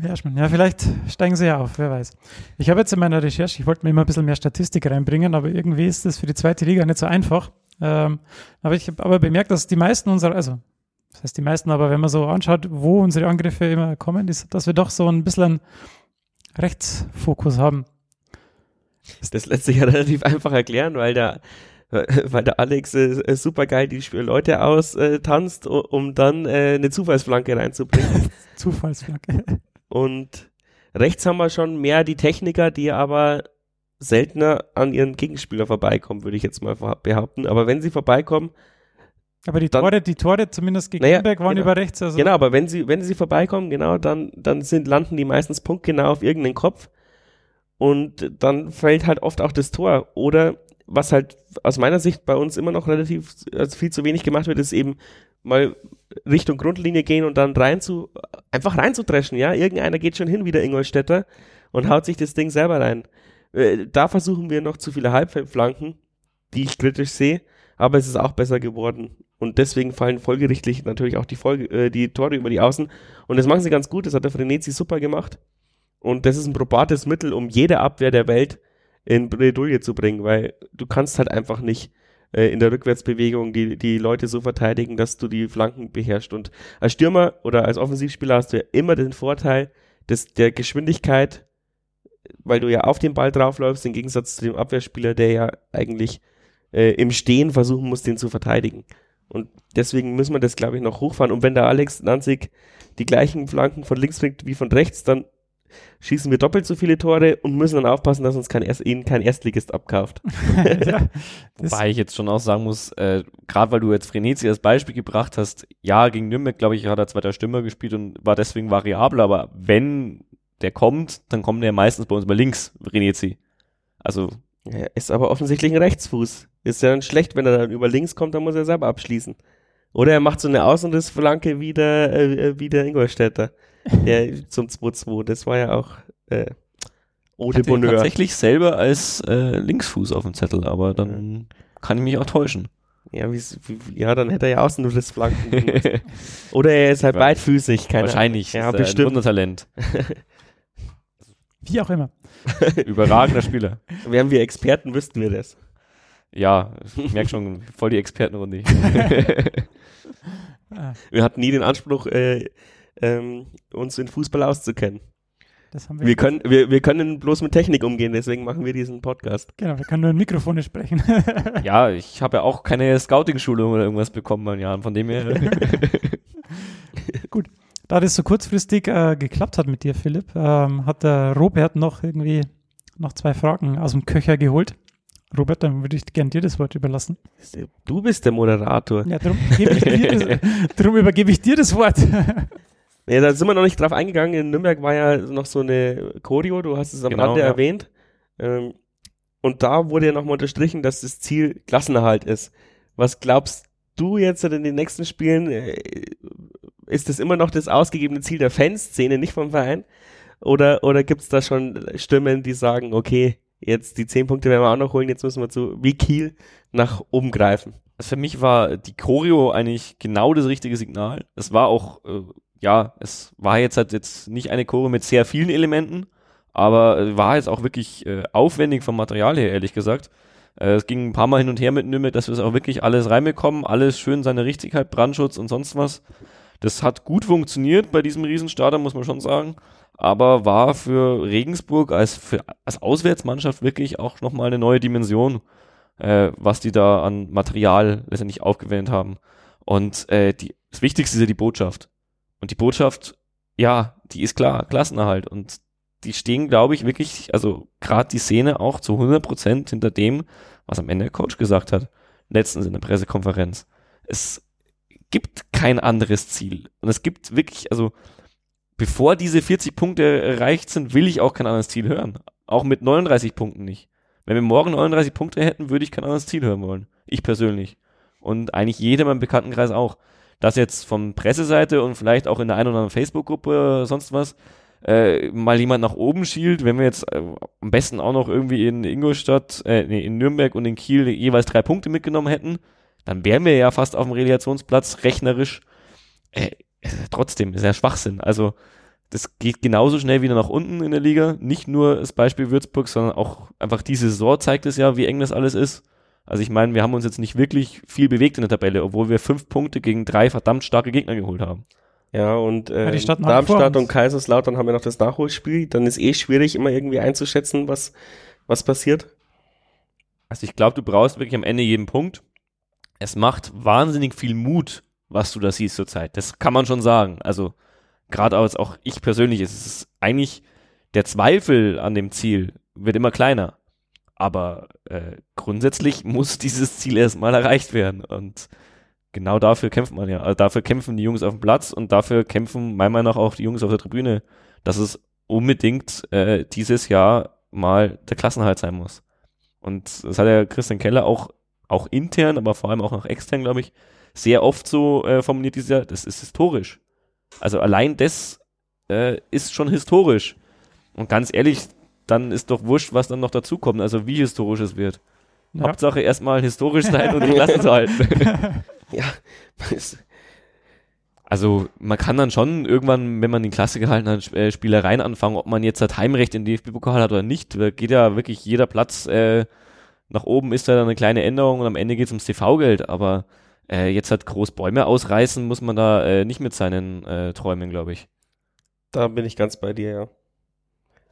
Ja, schon. ja, vielleicht steigen sie ja auf, wer weiß. Ich habe jetzt in meiner Recherche, ich wollte mir immer ein bisschen mehr Statistik reinbringen, aber irgendwie ist das für die zweite Liga nicht so einfach. Ähm, aber ich habe aber bemerkt, dass die meisten unserer, also das heißt die meisten, aber wenn man so anschaut, wo unsere Angriffe immer kommen, ist, dass wir doch so ein bisschen Rechtsfokus haben. Das lässt sich ja [LAUGHS] relativ einfach erklären, weil der, [LAUGHS] weil der Alex äh, super geil die Leute austanzt, äh, um dann äh, eine Zufallsflanke reinzubringen. [LAUGHS] Zufallsflanke. Und rechts haben wir schon mehr die Techniker, die aber seltener an ihren Gegenspieler vorbeikommen, würde ich jetzt mal behaupten. Aber wenn sie vorbeikommen, Aber die Dann- Tore, die Tore zumindest gegen Naja, Nürnberg waren genau. über rechts. Also genau, aber wenn sie, wenn sie vorbeikommen, genau, dann, dann sind, landen die meistens punktgenau auf irgendeinen Kopf. Und dann fällt halt oft auch das Tor. Oder was halt aus meiner Sicht bei uns immer noch relativ, also viel zu wenig gemacht wird, ist eben mal Richtung Grundlinie gehen und dann rein zu, einfach reinzudreschen, ja. Irgendeiner geht schon hin, wie der Ingolstädter, und haut sich das Ding selber rein. Äh, Da versuchen wir noch zu viele Halbfeldflanken, die ich kritisch sehe, aber es ist auch besser geworden. Und deswegen fallen folgerichtlich natürlich auch die, Folge, äh, die Tore über die Außen. Und das machen sie ganz gut, das hat der Frenetzi super gemacht. Und das ist ein probates Mittel, um jede Abwehr der Welt in Bredouille zu bringen, weil du kannst halt einfach nicht äh, in der Rückwärtsbewegung die, die Leute so verteidigen, dass du die Flanken beherrschst. Und als Stürmer oder als Offensivspieler hast du ja immer den Vorteil des, der Geschwindigkeit, weil du ja auf den Ball draufläufst, im Gegensatz zu dem Abwehrspieler, der ja eigentlich äh, im Stehen versuchen muss, den zu verteidigen. Und deswegen müssen wir das, glaube ich, noch hochfahren. Und wenn der Alex Nanzig die gleichen Flanken von links bringt wie von rechts, dann schießen wir doppelt so viele Tore und müssen dann aufpassen, dass uns kein Erst ihnen kein Erstligist abkauft. [LAUGHS] ja, Wobei ich jetzt schon auch sagen muss, äh, gerade weil du jetzt Frenetzi als Beispiel gebracht hast, ja, gegen Nürnberg, glaube ich, hat er zweiter Stürmer gespielt und war deswegen variabel, aber wenn der kommt, dann kommt der meistens bei uns mal links, Frenetzi. Also, Er ist aber offensichtlich ein Rechtsfuß. Ist ja dann schlecht, wenn er dann über links kommt, dann muss er selber abschließen. Oder er macht so eine Außenrissflanke wie der, äh, wie der Ingolstädter. [LAUGHS] Der [LAUGHS] zum 2-2. Das war ja auch äh, Eau de hatte ihn Bonheur. tatsächlich selber als äh, Linksfuß auf dem Zettel, aber dann kann ich mich auch täuschen. Ja, wie, ja, dann hätte er ja Außenrissflanken. [LAUGHS] gemacht. Oder er ist halt Ja. beidfüßig. Keine Wahrscheinlich. Ja, ist er Ein bestimmt. Wundertalent. wie auch immer. Überragender Spieler. Wären wir Experten, wüssten wir das. Ja, ich merke schon, voll die Expertenrunde. Wir hatten nie den Anspruch, äh, ähm, uns in Fußball auszukennen. das haben wir. Wir können, wir, wir können bloß mit Technik umgehen, deswegen machen wir diesen Podcast. genau, wir können nur in Mikrofone sprechen. [LAUGHS] ja, ich habe ja auch keine Scouting-Schulung oder irgendwas bekommen in Jahren, von dem her. [LAUGHS] Da das so kurzfristig äh, geklappt hat mit dir, Philipp, ähm, hat der Robert noch irgendwie noch zwei Fragen aus dem Köcher geholt. Robert, dann würde ich gern dir das Wort überlassen. Du bist der Moderator. Ja, darum, darum [LAUGHS] übergebe ich dir das Wort. Ja, da sind wir noch nicht drauf eingegangen. In Nürnberg war ja noch so eine Choreo, du hast es am Genau, Rande ja. erwähnt. Ähm, und da wurde ja nochmal unterstrichen, dass das Ziel Klassenerhalt ist. Was glaubst du jetzt in den nächsten Spielen? äh, Ist das immer noch das ausgegebene Ziel der Fanszene, nicht vom Verein? Oder, oder gibt es da schon Stimmen, die sagen, okay, jetzt die zehn Punkte werden wir auch noch holen, jetzt müssen wir zu, wie Kiel, nach oben greifen? Also für mich war die Choreo eigentlich genau das richtige Signal. Es war auch, äh, ja, es war jetzt halt jetzt nicht eine Choreo mit sehr vielen Elementen, aber war jetzt auch wirklich äh, aufwendig vom Material her, ehrlich gesagt. Äh, es ging ein paar Mal hin und her mit Nürnberg, dass wir es auch wirklich alles reinbekommen, alles schön seine Richtigkeit, Brandschutz und sonst was. Das hat gut funktioniert bei diesem Riesenstadion, muss man schon sagen. Aber war für Regensburg als, für, als Auswärtsmannschaft wirklich auch nochmal eine neue Dimension äh, was die da an Material letztendlich aufgewendet haben. Und äh, die, das Wichtigste ist ja die Botschaft. Und die Botschaft, ja, die ist klar, Klassenerhalt. Und die stehen, glaube ich, wirklich, also gerade die Szene auch zu 100% hinter dem, was am Ende der Coach gesagt hat, letztens in der Pressekonferenz. Es gibt kein anderes Ziel. Und es gibt wirklich, also bevor diese 40 Punkte erreicht sind, will ich auch kein anderes Ziel hören. Auch mit 39 Punkten nicht. Wenn wir morgen 39 Punkte hätten, würde ich kein anderes Ziel hören wollen. Ich persönlich. Und eigentlich jeder in meinem Bekanntenkreis auch. Das jetzt von Presseseite und vielleicht auch in der einen oder anderen Facebook-Gruppe oder sonst was, äh, mal jemand nach oben schielt, wenn wir jetzt äh, am besten auch noch irgendwie in Ingolstadt, äh, nee, in Nürnberg und in Kiel jeweils drei Punkte mitgenommen hätten, dann wären wir ja fast auf dem Relegationsplatz rechnerisch. Äh, trotzdem, ist ja Schwachsinn. Also, das geht genauso schnell wieder nach unten in der Liga. Nicht nur das Beispiel Würzburg, sondern auch einfach diese Saison zeigt es ja, wie eng das alles ist. Also ich meine, wir haben uns jetzt nicht wirklich viel bewegt in der Tabelle, obwohl wir fünf Punkte gegen drei verdammt starke Gegner geholt haben. Ja, und äh, Ja, vor Darmstadt und Kaiserslautern haben ja noch das Nachholspiel. Dann ist eh schwierig, immer irgendwie einzuschätzen, was, was passiert. Also ich glaube, du brauchst wirklich am Ende jeden Punkt. Es macht wahnsinnig viel Mut, was du da siehst zurzeit. Das kann man schon sagen. Also gerade als auch ich persönlich, es ist eigentlich der Zweifel an dem Ziel wird immer kleiner. Aber äh, grundsätzlich [LAUGHS] muss dieses Ziel erstmal erreicht werden. Und genau dafür kämpft man ja. Also dafür kämpfen die Jungs auf dem Platz und dafür kämpfen meiner Meinung nach auch die Jungs auf der Tribüne, dass es unbedingt äh, dieses Jahr mal der Klassenhalt sein muss. Und das hat ja Christian Keller auch, auch intern, aber vor allem auch noch extern, glaube ich, sehr oft so äh, formuliert dieses Jahr, das ist historisch. Also allein das äh, ist schon historisch. Und ganz ehrlich, dann ist doch wurscht, was dann noch dazukommt, also wie historisch es wird. Ja. Hauptsache erstmal historisch sein und die [LAUGHS] Klasse zu halten. [LAUGHS] Ja, Also man kann dann schon irgendwann, wenn man die Klasse gehalten hat, äh, Spielereien anfangen, ob man jetzt das Heimrecht in den DFB-Pokal hat oder nicht. Da geht ja wirklich jeder Platz äh, nach oben, ist da dann eine kleine Änderung und am Ende geht es ums TV-Geld. Aber äh, jetzt hat groß Bäume ausreißen, muss man da äh, nicht mit seinen äh, Träumen, glaube ich. da bin ich ganz bei dir, ja.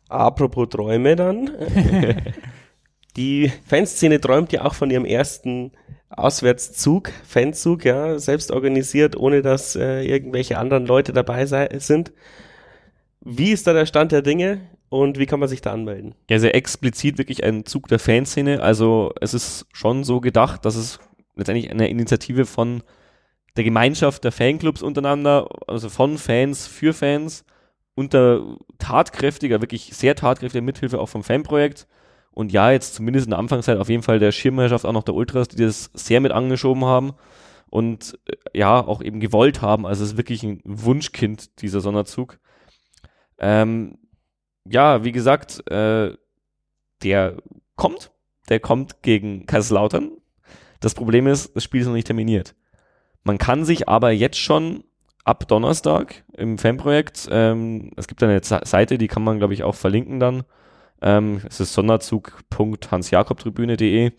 Apropos Träume dann. [LAUGHS] Die Fanszene träumt ja auch von ihrem ersten Auswärtszug, Fanzug, ja, selbst organisiert, ohne dass äh, irgendwelche anderen Leute dabei sei, sind. Wie ist da der Stand der Dinge und wie kann man sich da anmelden? Ja, sehr explizit wirklich ein Zug der Fanszene. Also es ist schon so gedacht, dass es letztendlich eine Initiative von der Gemeinschaft der Fanclubs untereinander, also von Fans für Fans, unter tatkräftiger, wirklich sehr tatkräftiger Mithilfe auch vom Fanprojekt. Und ja, jetzt zumindest in der Anfangszeit auf jeden Fall der Schirmherrschaft auch noch der Ultras, die das sehr mit angeschoben haben und äh, ja, auch eben gewollt haben. Also es ist wirklich ein Wunschkind, dieser Sonderzug. Ähm, ja, wie gesagt, äh, der kommt. Der kommt gegen Kaiserslautern. Das Problem ist, das Spiel ist noch nicht terminiert. Man kann sich aber jetzt schon ab Donnerstag im Fanprojekt, ähm, es gibt eine Seite, die kann man, glaube ich, auch verlinken dann. Ähm, es ist sonderzug.hansjakobtribüne.de ähm,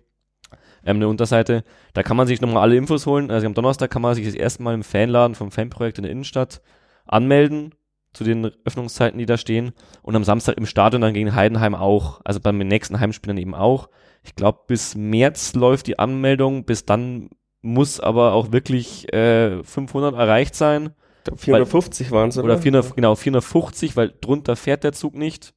eine Unterseite. Da kann man sich nochmal alle Infos holen. Also am Donnerstag kann man sich das erste Mal im Fanladen vom Fanprojekt in der Innenstadt anmelden zu den Öffnungszeiten, die da stehen. Und am Samstag im Stadion dann gegen Heidenheim auch. Also beim nächsten Heimspiel dann eben auch. Ich glaube, bis März läuft die Anmeldung. Bis dann muss aber auch wirklich äh, 500 erreicht sein. Ich glaub, 450 waren es, oder? Oder 400, genau, 450, weil drunter fährt der Zug nicht.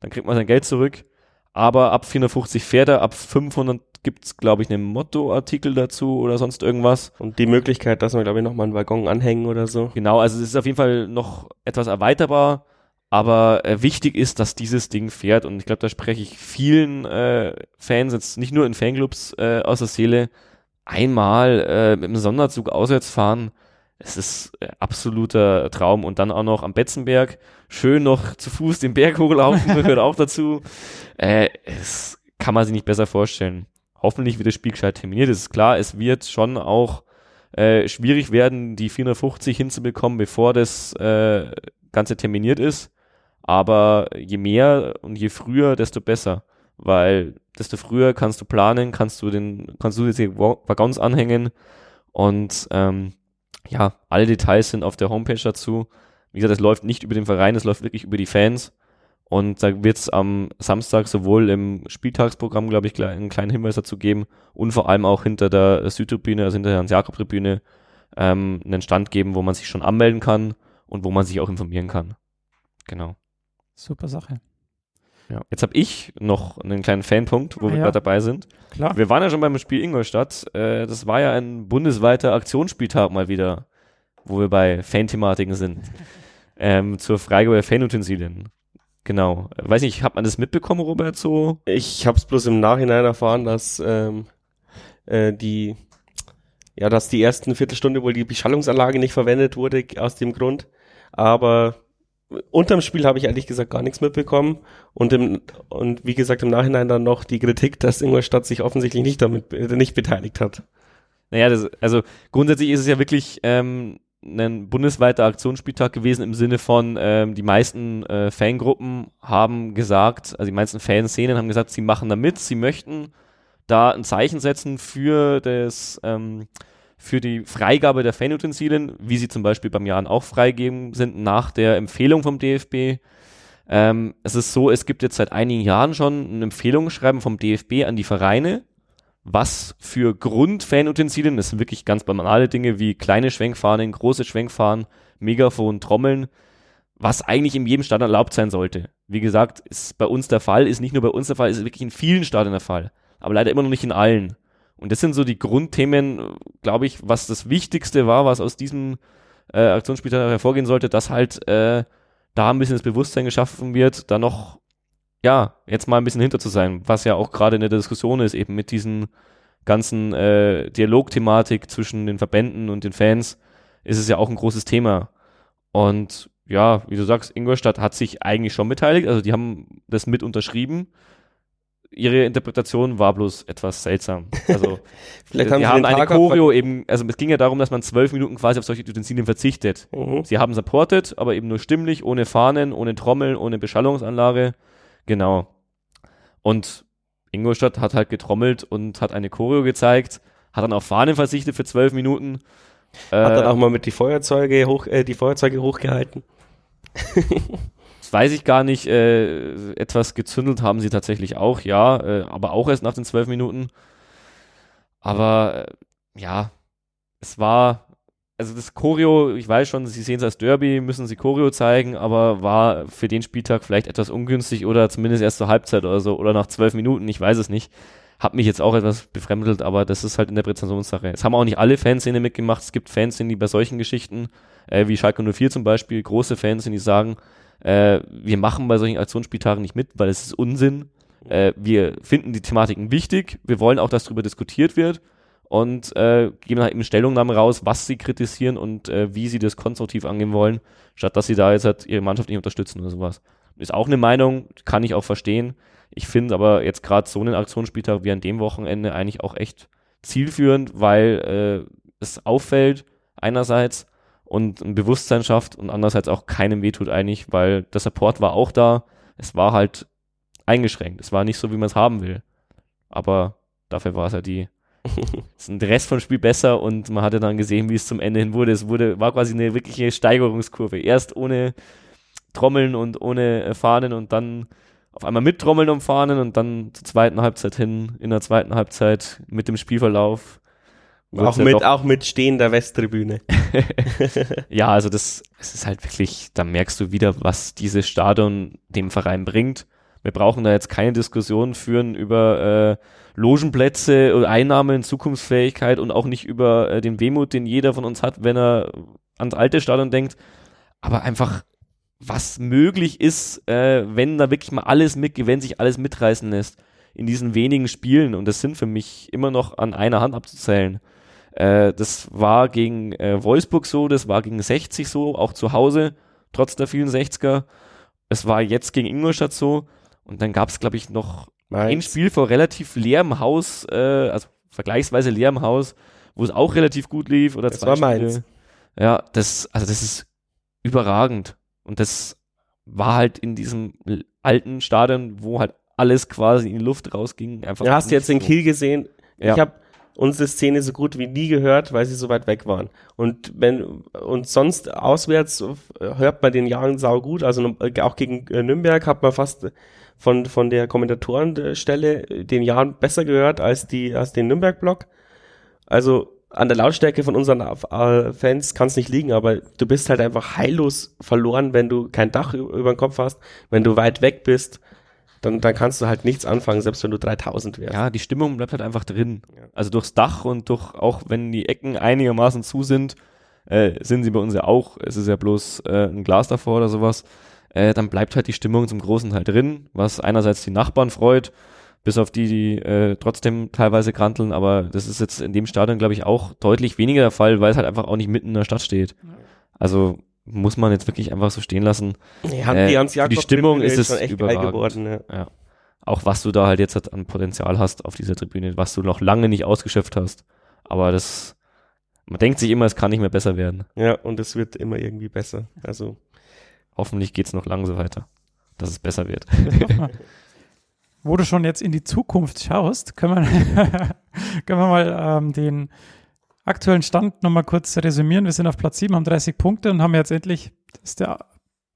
Dann kriegt man sein Geld zurück. aber ab 450 fährt er, ab 500 gibt's glaube ich, einen Mottoartikel dazu oder sonst irgendwas. Und die Möglichkeit, dass man, glaube ich, nochmal einen Waggon anhängen oder so. Genau, also es ist auf jeden Fall noch etwas erweiterbar, aber äh, wichtig ist, dass dieses Ding fährt und ich glaube, da spreche ich vielen äh, Fans, jetzt nicht nur in Fanclubs äh, aus der Seele, einmal äh, mit dem Sonderzug auswärts fahren, es ist äh, absoluter Traum und dann auch noch am Betzenberg schön noch zu Fuß den Berg hochlaufen, gehört auch dazu. [LAUGHS] Äh, es kann man sich nicht besser vorstellen. Hoffentlich wird das Spiel gescheit terminiert. Es ist klar, es wird schon auch äh, schwierig werden, die 450 hinzubekommen, bevor das äh, Ganze terminiert ist. Aber je mehr und je früher, desto besser. Weil desto früher kannst du planen, kannst du den, kannst du diese Waggons anhängen und ähm, ja, alle Details sind auf der Homepage dazu. Wie gesagt, es läuft nicht über den Verein, es läuft wirklich über die Fans. Und da wird es am Samstag sowohl im Spieltagsprogramm, glaube ich, einen kleinen Hinweis dazu geben und vor allem auch hinter der Südtribüne, also hinter der Hans-Jakob-Tribüne, ähm, einen Stand geben, wo man sich schon anmelden kann und wo man sich auch informieren kann. Genau. Super Sache. Ja. Jetzt habe ich noch einen kleinen Fanpunkt, wo ah, wir ja. gerade dabei sind. Klar. Wir waren ja schon beim Spiel Ingolstadt. Äh, das war ja ein bundesweiter Aktionsspieltag mal wieder, wo wir bei Fan-Thematiken sind. [LAUGHS] ähm, zur Freigabe der Fanutensilien. Genau. Weiß nicht, hat man das mitbekommen, Robert? So? Ich habe es bloß im Nachhinein erfahren, dass ähm, äh, die ja, dass die ersten Viertelstunde wohl die Beschallungsanlage nicht verwendet wurde aus dem Grund. Aber unterm Spiel habe ich ehrlich gesagt gar nichts mitbekommen und im, und wie gesagt im Nachhinein dann noch die Kritik, dass Ingolstadt sich offensichtlich nicht damit äh, nicht beteiligt hat. Naja, das, also grundsätzlich ist es ja wirklich ähm, ein bundesweiter Aktionsspieltag gewesen im Sinne von ähm, die meisten äh, Fangruppen haben gesagt, also die meisten Fanszenen haben gesagt, sie machen da mit, sie möchten da ein Zeichen setzen für das ähm, für die Freigabe der Fanutensilien, wie sie zum Beispiel beim Jahren auch freigeben sind, nach der Empfehlung vom DFB. Ähm, es ist so, es gibt jetzt seit einigen Jahren schon ein Empfehlungsschreiben vom DFB an die Vereine, was für Grundfanutensilien, das sind wirklich ganz banale Dinge wie kleine Schwenkfahnen, große Schwenkfahnen, Megafon, Trommeln, was eigentlich in jedem Stadion erlaubt sein sollte. Wie gesagt, ist bei uns der Fall, ist nicht nur bei uns der Fall, ist wirklich in vielen Stadien der Fall, aber leider immer noch nicht in allen. Und das sind so die Grundthemen, glaube ich, was das Wichtigste war, was aus diesem äh, Aktionsspieltag hervorgehen sollte, dass halt äh, da ein bisschen das Bewusstsein geschaffen wird, da noch, ja, jetzt mal ein bisschen hinter zu sein, was ja auch gerade in der Diskussion ist, eben mit diesen ganzen äh, Dialogthematik zwischen den Verbänden und den Fans, ist es ja auch ein großes Thema. Und ja, wie du sagst, Ingolstadt hat sich eigentlich schon beteiligt, also die haben das mit unterschrieben ihre Interpretation war bloß etwas seltsam. Also [LAUGHS] Vielleicht haben sie haben eine Choreo eben, also es ging ja darum, dass man zwölf Minuten quasi auf solche Utensilien verzichtet. Mhm. Sie haben supported, aber eben nur stimmlich, ohne Fahnen, ohne Trommeln, ohne Beschallungsanlage. Genau. Und Ingolstadt hat halt getrommelt und hat eine Choreo gezeigt, hat dann auf Fahnen verzichtet für zwölf Minuten. Hat äh, dann auch mal mit die Feuerzeuge hoch, äh, die Feuerzeuge hochgehalten. [LAUGHS] Das weiß ich gar nicht. Äh, etwas gezündelt haben sie tatsächlich auch, ja, äh, aber auch erst nach den zwölf Minuten. Aber äh, ja, es war, also das Choreo, ich weiß schon, sie sehen es als Derby, müssen sie Choreo zeigen, aber war für den Spieltag vielleicht etwas ungünstig oder zumindest erst zur Halbzeit oder so oder nach zwölf Minuten, ich weiß es nicht. Hab mich jetzt auch etwas befremdelt, aber das ist halt Interpretationssache. Es haben auch nicht alle Fanszene mitgemacht. Es gibt Fanszene, die bei solchen Geschichten, äh, wie Schalke 04 zum Beispiel, große Fanszene, die sagen, äh, wir machen bei solchen Aktionsspieltagen nicht mit, weil es ist Unsinn. Äh, wir finden die Thematiken wichtig. Wir wollen auch, dass darüber diskutiert wird und äh, geben halt eben Stellungnahmen raus, was sie kritisieren und äh, wie sie das konstruktiv angehen wollen, statt dass sie da jetzt halt ihre Mannschaft nicht unterstützen oder sowas. Ist auch eine Meinung, kann ich auch verstehen. Ich finde aber jetzt gerade so einen Aktionsspieltag wie an dem Wochenende eigentlich auch echt zielführend, weil äh, es auffällt einerseits und ein Bewusstsein schafft und andererseits auch keinem wehtut eigentlich, weil der Support war auch da. Es war halt eingeschränkt. Es war nicht so, wie man es haben will. Aber dafür war es ja die [LAUGHS] der Rest vom Spiel besser und man hatte dann gesehen, wie es zum Ende hin wurde. Es wurde, war quasi eine wirkliche Steigerungskurve. Erst ohne Trommeln und ohne äh, Fahnen und dann auf einmal mit Trommeln und Fahnen und dann zur zweiten Halbzeit hin, in der zweiten Halbzeit mit dem Spielverlauf auch mit, auch mit stehender Westtribüne. [LAUGHS] [LAUGHS] ja, also das, es ist halt wirklich, da merkst du wieder, was dieses Stadion dem Verein bringt. Wir brauchen da jetzt keine Diskussion führen über äh, Logenplätze oder Einnahmen, Zukunftsfähigkeit und auch nicht über äh, den Wehmut, den jeder von uns hat, wenn er ans alte Stadion denkt. Aber einfach, was möglich ist, äh, wenn da wirklich mal alles mit, wenn sich alles mitreißen lässt in diesen wenigen Spielen. Und das sind für mich immer noch an einer Hand abzuzählen. Äh, das war gegen äh, Wolfsburg so, das war gegen 60 so, auch zu Hause, trotz der vielen 60er. Es war jetzt gegen Ingolstadt so. Und dann gab es, glaube ich, noch Mainz. ein Spiel vor relativ leerem Haus, äh, also vergleichsweise leerem Haus, wo es auch relativ gut lief. Oder das zwei war Spiele. Mainz. Ja, das, also das ist überragend. Und das war halt in diesem alten Stadion, wo halt alles quasi in die Luft rausging. Einfach ja, hast du jetzt so. in Kiel gesehen? Ja. Ich habe unsere Szene so gut wie nie gehört, weil sie so weit weg waren. Und wenn und sonst auswärts hört man den Jahren sau gut. Also auch gegen äh, Nürnberg hat man fast von von der Kommentatorenstelle den Jahren besser gehört als die als den Nürnberg-Block. Also an der Lautstärke von unseren äh, Fans kann es nicht liegen, aber du bist halt einfach heillos verloren, wenn du kein Dach über den Kopf hast, wenn du weit weg bist dann, dann kannst du halt nichts anfangen, selbst wenn du 3000 wärst. Ja, die Stimmung bleibt halt einfach drin. Also durchs Dach und durch, auch wenn die Ecken einigermaßen zu sind, äh, sind sie bei uns ja auch, es ist ja bloß äh, ein Glas davor oder sowas, äh, dann bleibt halt die Stimmung zum großen Teil drin, was einerseits die Nachbarn freut, bis auf die, die äh, trotzdem teilweise kranteln, aber das ist jetzt in dem Stadion, glaube ich, auch deutlich weniger der Fall, weil es halt einfach auch nicht mitten in der Stadt steht. Also muss man jetzt wirklich einfach so stehen lassen. Ja, äh, die, für die Stimmung ist es echt überragend. geworden. Ja. ja. Auch was du da halt jetzt halt an Potenzial hast auf dieser Tribüne, was du noch lange nicht ausgeschöpft hast. Aber das, man denkt sich immer, es kann nicht mehr besser werden. Ja, und es wird immer irgendwie besser. Also hoffentlich geht's noch lange so weiter, dass es besser wird. Wo du schon jetzt in die Zukunft schaust, können wir, [LAUGHS] können wir mal ähm, den aktuellen Stand nochmal kurz resümieren. Wir sind auf Platz 7, haben 30 Punkte und haben jetzt endlich, ist der,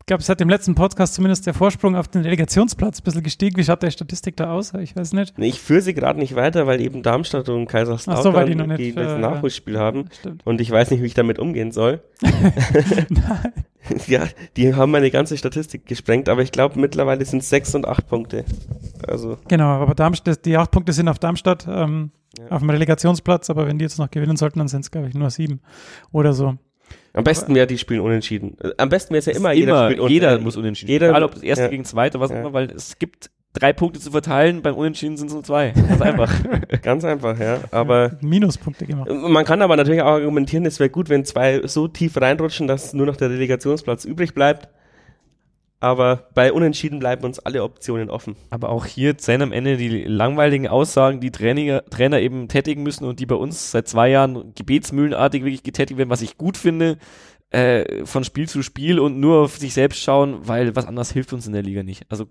ich glaube, seit dem letzten Podcast zumindest der Vorsprung auf den Relegationsplatz ein bisschen gestiegen. Wie schaut der Statistik da aus? Ich weiß nicht. Ich führe sie gerade nicht weiter, weil eben Darmstadt und Kaiserslautern so, die, noch nicht, die das äh, Nachholspiel haben. Stimmt. Und ich weiß nicht, wie ich damit umgehen soll. [LAUGHS] [LAUGHS] Nein. [LAUGHS] ja, die haben meine ganze Statistik gesprengt, aber ich glaube, mittlerweile sind es sechs und acht Punkte. Also. Genau, aber Darmstadt, die acht Punkte sind auf Darmstadt. Ähm, ja. auf dem Relegationsplatz, aber wenn die jetzt noch gewinnen sollten, dann sind es, glaube ich, nur sieben oder so. Am besten wäre, die spielen unentschieden. Am besten wäre es ja immer, jeder immer, spielt Jeder muss unentschieden jeder, Egal ob das erste ja. gegen zweite, was ja. immer, weil es gibt drei Punkte zu verteilen, beim Unentschieden sind es nur zwei. Ganz einfach. [LAUGHS] Ganz einfach, ja. Aber Minuspunkte gemacht. Man kann aber natürlich auch argumentieren, es wäre gut, wenn zwei so tief reinrutschen, dass nur noch der Relegationsplatz übrig bleibt aber bei Unentschieden bleiben uns alle Optionen offen. Aber auch hier zählen am Ende die langweiligen Aussagen, die Trainer, Trainer eben tätigen müssen und die bei uns seit zwei Jahren gebetsmühlenartig wirklich getätigt werden, was ich gut finde, äh, von Spiel zu Spiel und nur auf sich selbst schauen, weil was anderes hilft uns in der Liga nicht. Also,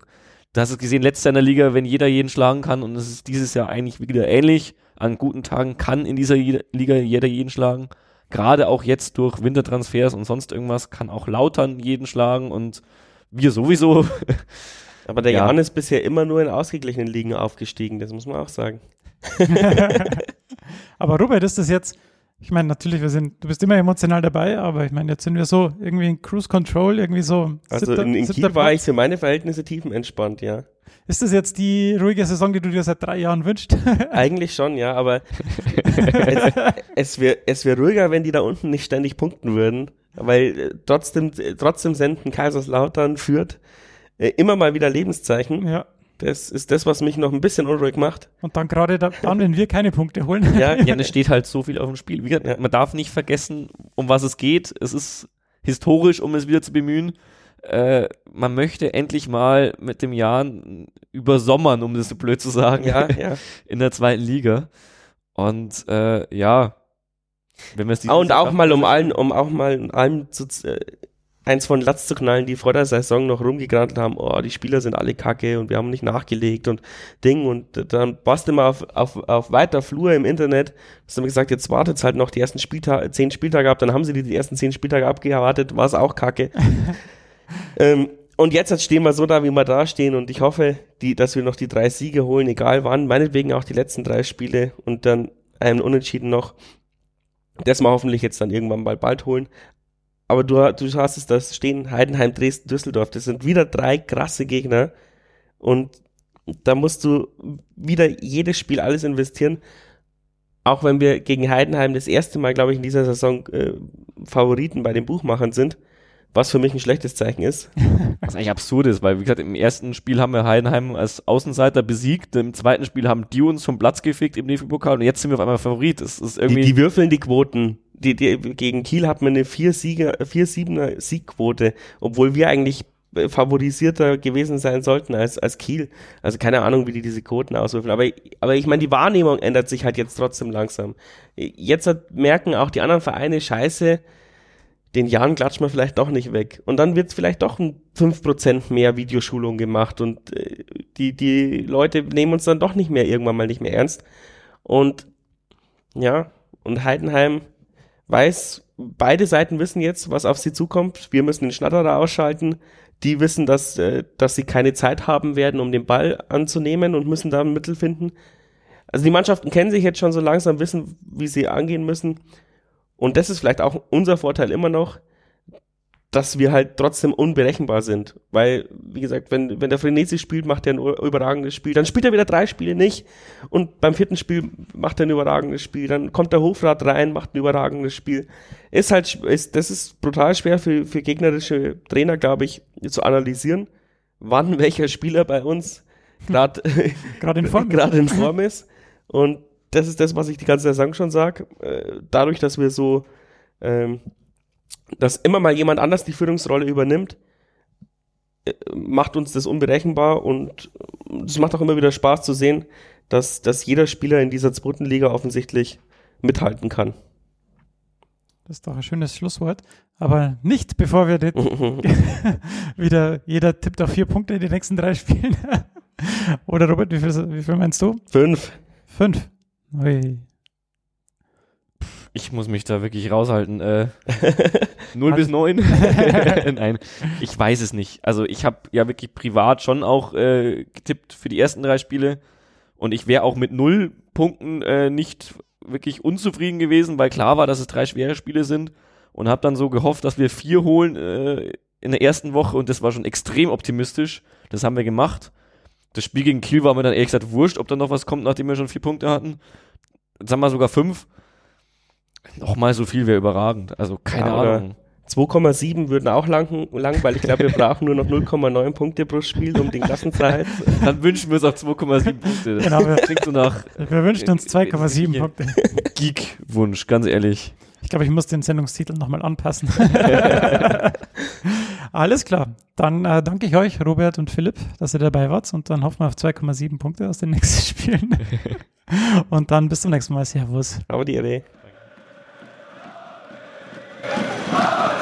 du hast es gesehen, letztes Jahr in der Liga, wenn jeder jeden schlagen kann und es ist dieses Jahr eigentlich wieder ähnlich. An guten Tagen kann in dieser Liga jeder jeden schlagen. Gerade auch jetzt durch Wintertransfers und sonst irgendwas kann auch Lautern jeden schlagen und wir sowieso. [LAUGHS] Aber der ja. Jan ist bisher immer nur in ausgeglichenen Ligen aufgestiegen, das muss man auch sagen. [LAUGHS] aber Robert, ist das jetzt, ich meine, natürlich, wir sind, du bist immer emotional dabei, aber ich meine, jetzt sind wir so irgendwie in Cruise Control, irgendwie so. Also siebter, in, in Kiel war ich für meine Verhältnisse tiefenentspannt, ja. Ist das jetzt die ruhige Saison, die du dir seit drei Jahren wünschst? [LAUGHS] Eigentlich schon, ja, aber es, es wäre es wär ruhiger, wenn die da unten nicht ständig punkten würden weil äh, trotzdem, äh, trotzdem senden Kaiserslautern führt äh, immer mal wieder Lebenszeichen. Ja. Das ist das, was mich noch ein bisschen unruhig macht. Und dann gerade da, dann, wenn wir keine Punkte holen. Ja, [LAUGHS] ja, es steht halt so viel auf dem Spiel. Gesagt, ja. Man darf nicht vergessen, um was es geht. Es ist historisch, um es wieder zu bemühen. Äh, man möchte endlich mal mit dem Jahr übersommern, um das so blöd zu sagen, ja, [LAUGHS] ja. in der zweiten Liga. Und äh, ja, wenn wir es ah, und auch mal um allen, um auch mal allem zu, äh, eins von Latz zu knallen, die vor der Saison noch rumgegrantelt haben, oh, die Spieler sind alle kacke und wir haben nicht nachgelegt und Ding und dann passt immer auf, auf, auf weiter Flur im Internet, hast du gesagt, jetzt wartet halt noch die ersten Spieltage, zehn Spieltage ab, dann haben sie die, die ersten zehn Spieltage abgewartet, war es auch kacke. [LAUGHS] ähm, und jetzt, stehen wir so da, wie wir da stehen und ich hoffe, die, dass wir noch die drei Siege holen, egal wann, meinetwegen auch die letzten drei Spiele und dann einen Unentschieden noch das mal hoffentlich jetzt dann irgendwann mal bald holen. Aber du, du hast es da stehen, Heidenheim, Dresden, Düsseldorf. Das sind wieder drei krasse Gegner. Und da musst du wieder jedes Spiel alles investieren. Auch wenn wir gegen Heidenheim das erste Mal, glaube ich, in dieser Saison äh, Favoriten bei den Buchmachern sind, was für mich ein schlechtes Zeichen ist. [LAUGHS] Was eigentlich absurd ist, weil, wie gesagt, im ersten Spiel haben wir Heidenheim als Außenseiter besiegt, im zweiten Spiel haben die uns vom Platz gefickt im DFB-Pokal und jetzt sind wir auf einmal Favorit. Das ist irgendwie. Die, die würfeln die Quoten. Die, die, gegen Kiel hat man eine 4-7er Siegquote, obwohl wir eigentlich favorisierter gewesen sein sollten als, als Kiel. Also keine Ahnung, wie die diese Quoten auswürfeln. Aber, aber ich meine, die Wahrnehmung ändert sich halt jetzt trotzdem langsam. Jetzt hat, merken auch die anderen Vereine, scheiße, den Jahren klatschen wir vielleicht doch nicht weg. Und dann wird vielleicht doch ein 5% mehr Videoschulung gemacht und äh, die, die Leute nehmen uns dann doch nicht mehr irgendwann mal nicht mehr ernst. Und ja, und Heidenheim weiß, beide Seiten wissen jetzt, was auf sie zukommt. Wir müssen den Schnatterer ausschalten. Die wissen, dass, äh, dass sie keine Zeit haben werden, um den Ball anzunehmen und müssen da ein Mittel finden. Also die Mannschaften kennen sich jetzt schon so langsam, wissen, wie sie angehen müssen. Und das ist vielleicht auch unser Vorteil immer noch, dass wir halt trotzdem unberechenbar sind. Weil, wie gesagt, wenn, wenn der Frenesi spielt, macht er ein überragendes Spiel. Dann spielt er wieder drei Spiele nicht. Und beim vierten Spiel macht er ein überragendes Spiel. Dann kommt der Hofrat rein, macht ein überragendes Spiel. Ist halt, ist, das ist brutal schwer für, für gegnerische Trainer, glaube ich, zu analysieren, wann [LAUGHS] welcher Spieler bei uns gerade [LAUGHS] in Form [LAUGHS] gerade in Form ist. Und das ist das, was ich die ganze Saison schon sage. Äh, dadurch, dass wir so, ähm, dass immer mal jemand anders die Führungsrolle übernimmt, äh, macht uns das unberechenbar und es macht auch immer wieder Spaß zu sehen, dass, dass jeder Spieler in dieser zweiten Liga offensichtlich mithalten kann. Das ist doch ein schönes Schlusswort. Aber nicht, bevor wir [LAUGHS] wieder, jeder tippt auf vier Punkte in den nächsten drei Spielen. [LAUGHS] Oder Robert, wie viel, wie viel meinst du? Fünf. Fünf. Ui. Ich muss mich da wirklich raushalten. Äh, [LAUGHS] 0 bis 9? [LAUGHS] Nein, ich weiß es nicht. Also ich habe ja wirklich privat schon auch äh, getippt für die ersten drei Spiele und ich wäre auch mit null Punkten äh, nicht wirklich unzufrieden gewesen, weil klar war, dass es drei schwere Spiele sind und habe dann so gehofft, dass wir vier holen äh, in der ersten Woche und das war schon extrem optimistisch. Das haben wir gemacht. Das Spiel gegen Kiel war mir dann ehrlich gesagt wurscht, ob da noch was kommt, nachdem wir schon vier Punkte hatten. Jetzt haben wir sogar fünf. Nochmal so viel wäre überragend. Also keine ja, Ahnung. 2,7 würden auch lang, lang, weil ich glaube, wir brauchen nur noch 0,9 Punkte pro Spiel, um den Klassenzeit. [LAUGHS] Dann wünschen wir uns auch 2,7 Punkte. Das genau, wir, klingt so nach. Wir wünschen uns 2,7 Punkte. Geek-Wunsch, ganz ehrlich. Ich glaube, ich muss den Sendungstitel nochmal anpassen. [LAUGHS] Alles klar. Dann äh, danke ich euch, Robert und Philipp, dass ihr dabei wart. Und dann hoffen wir auf 2,7 Punkte aus den nächsten [LAUGHS] Spielen. und dann bis zum nächsten Mal. Servus. Aber die Idee. Yeah.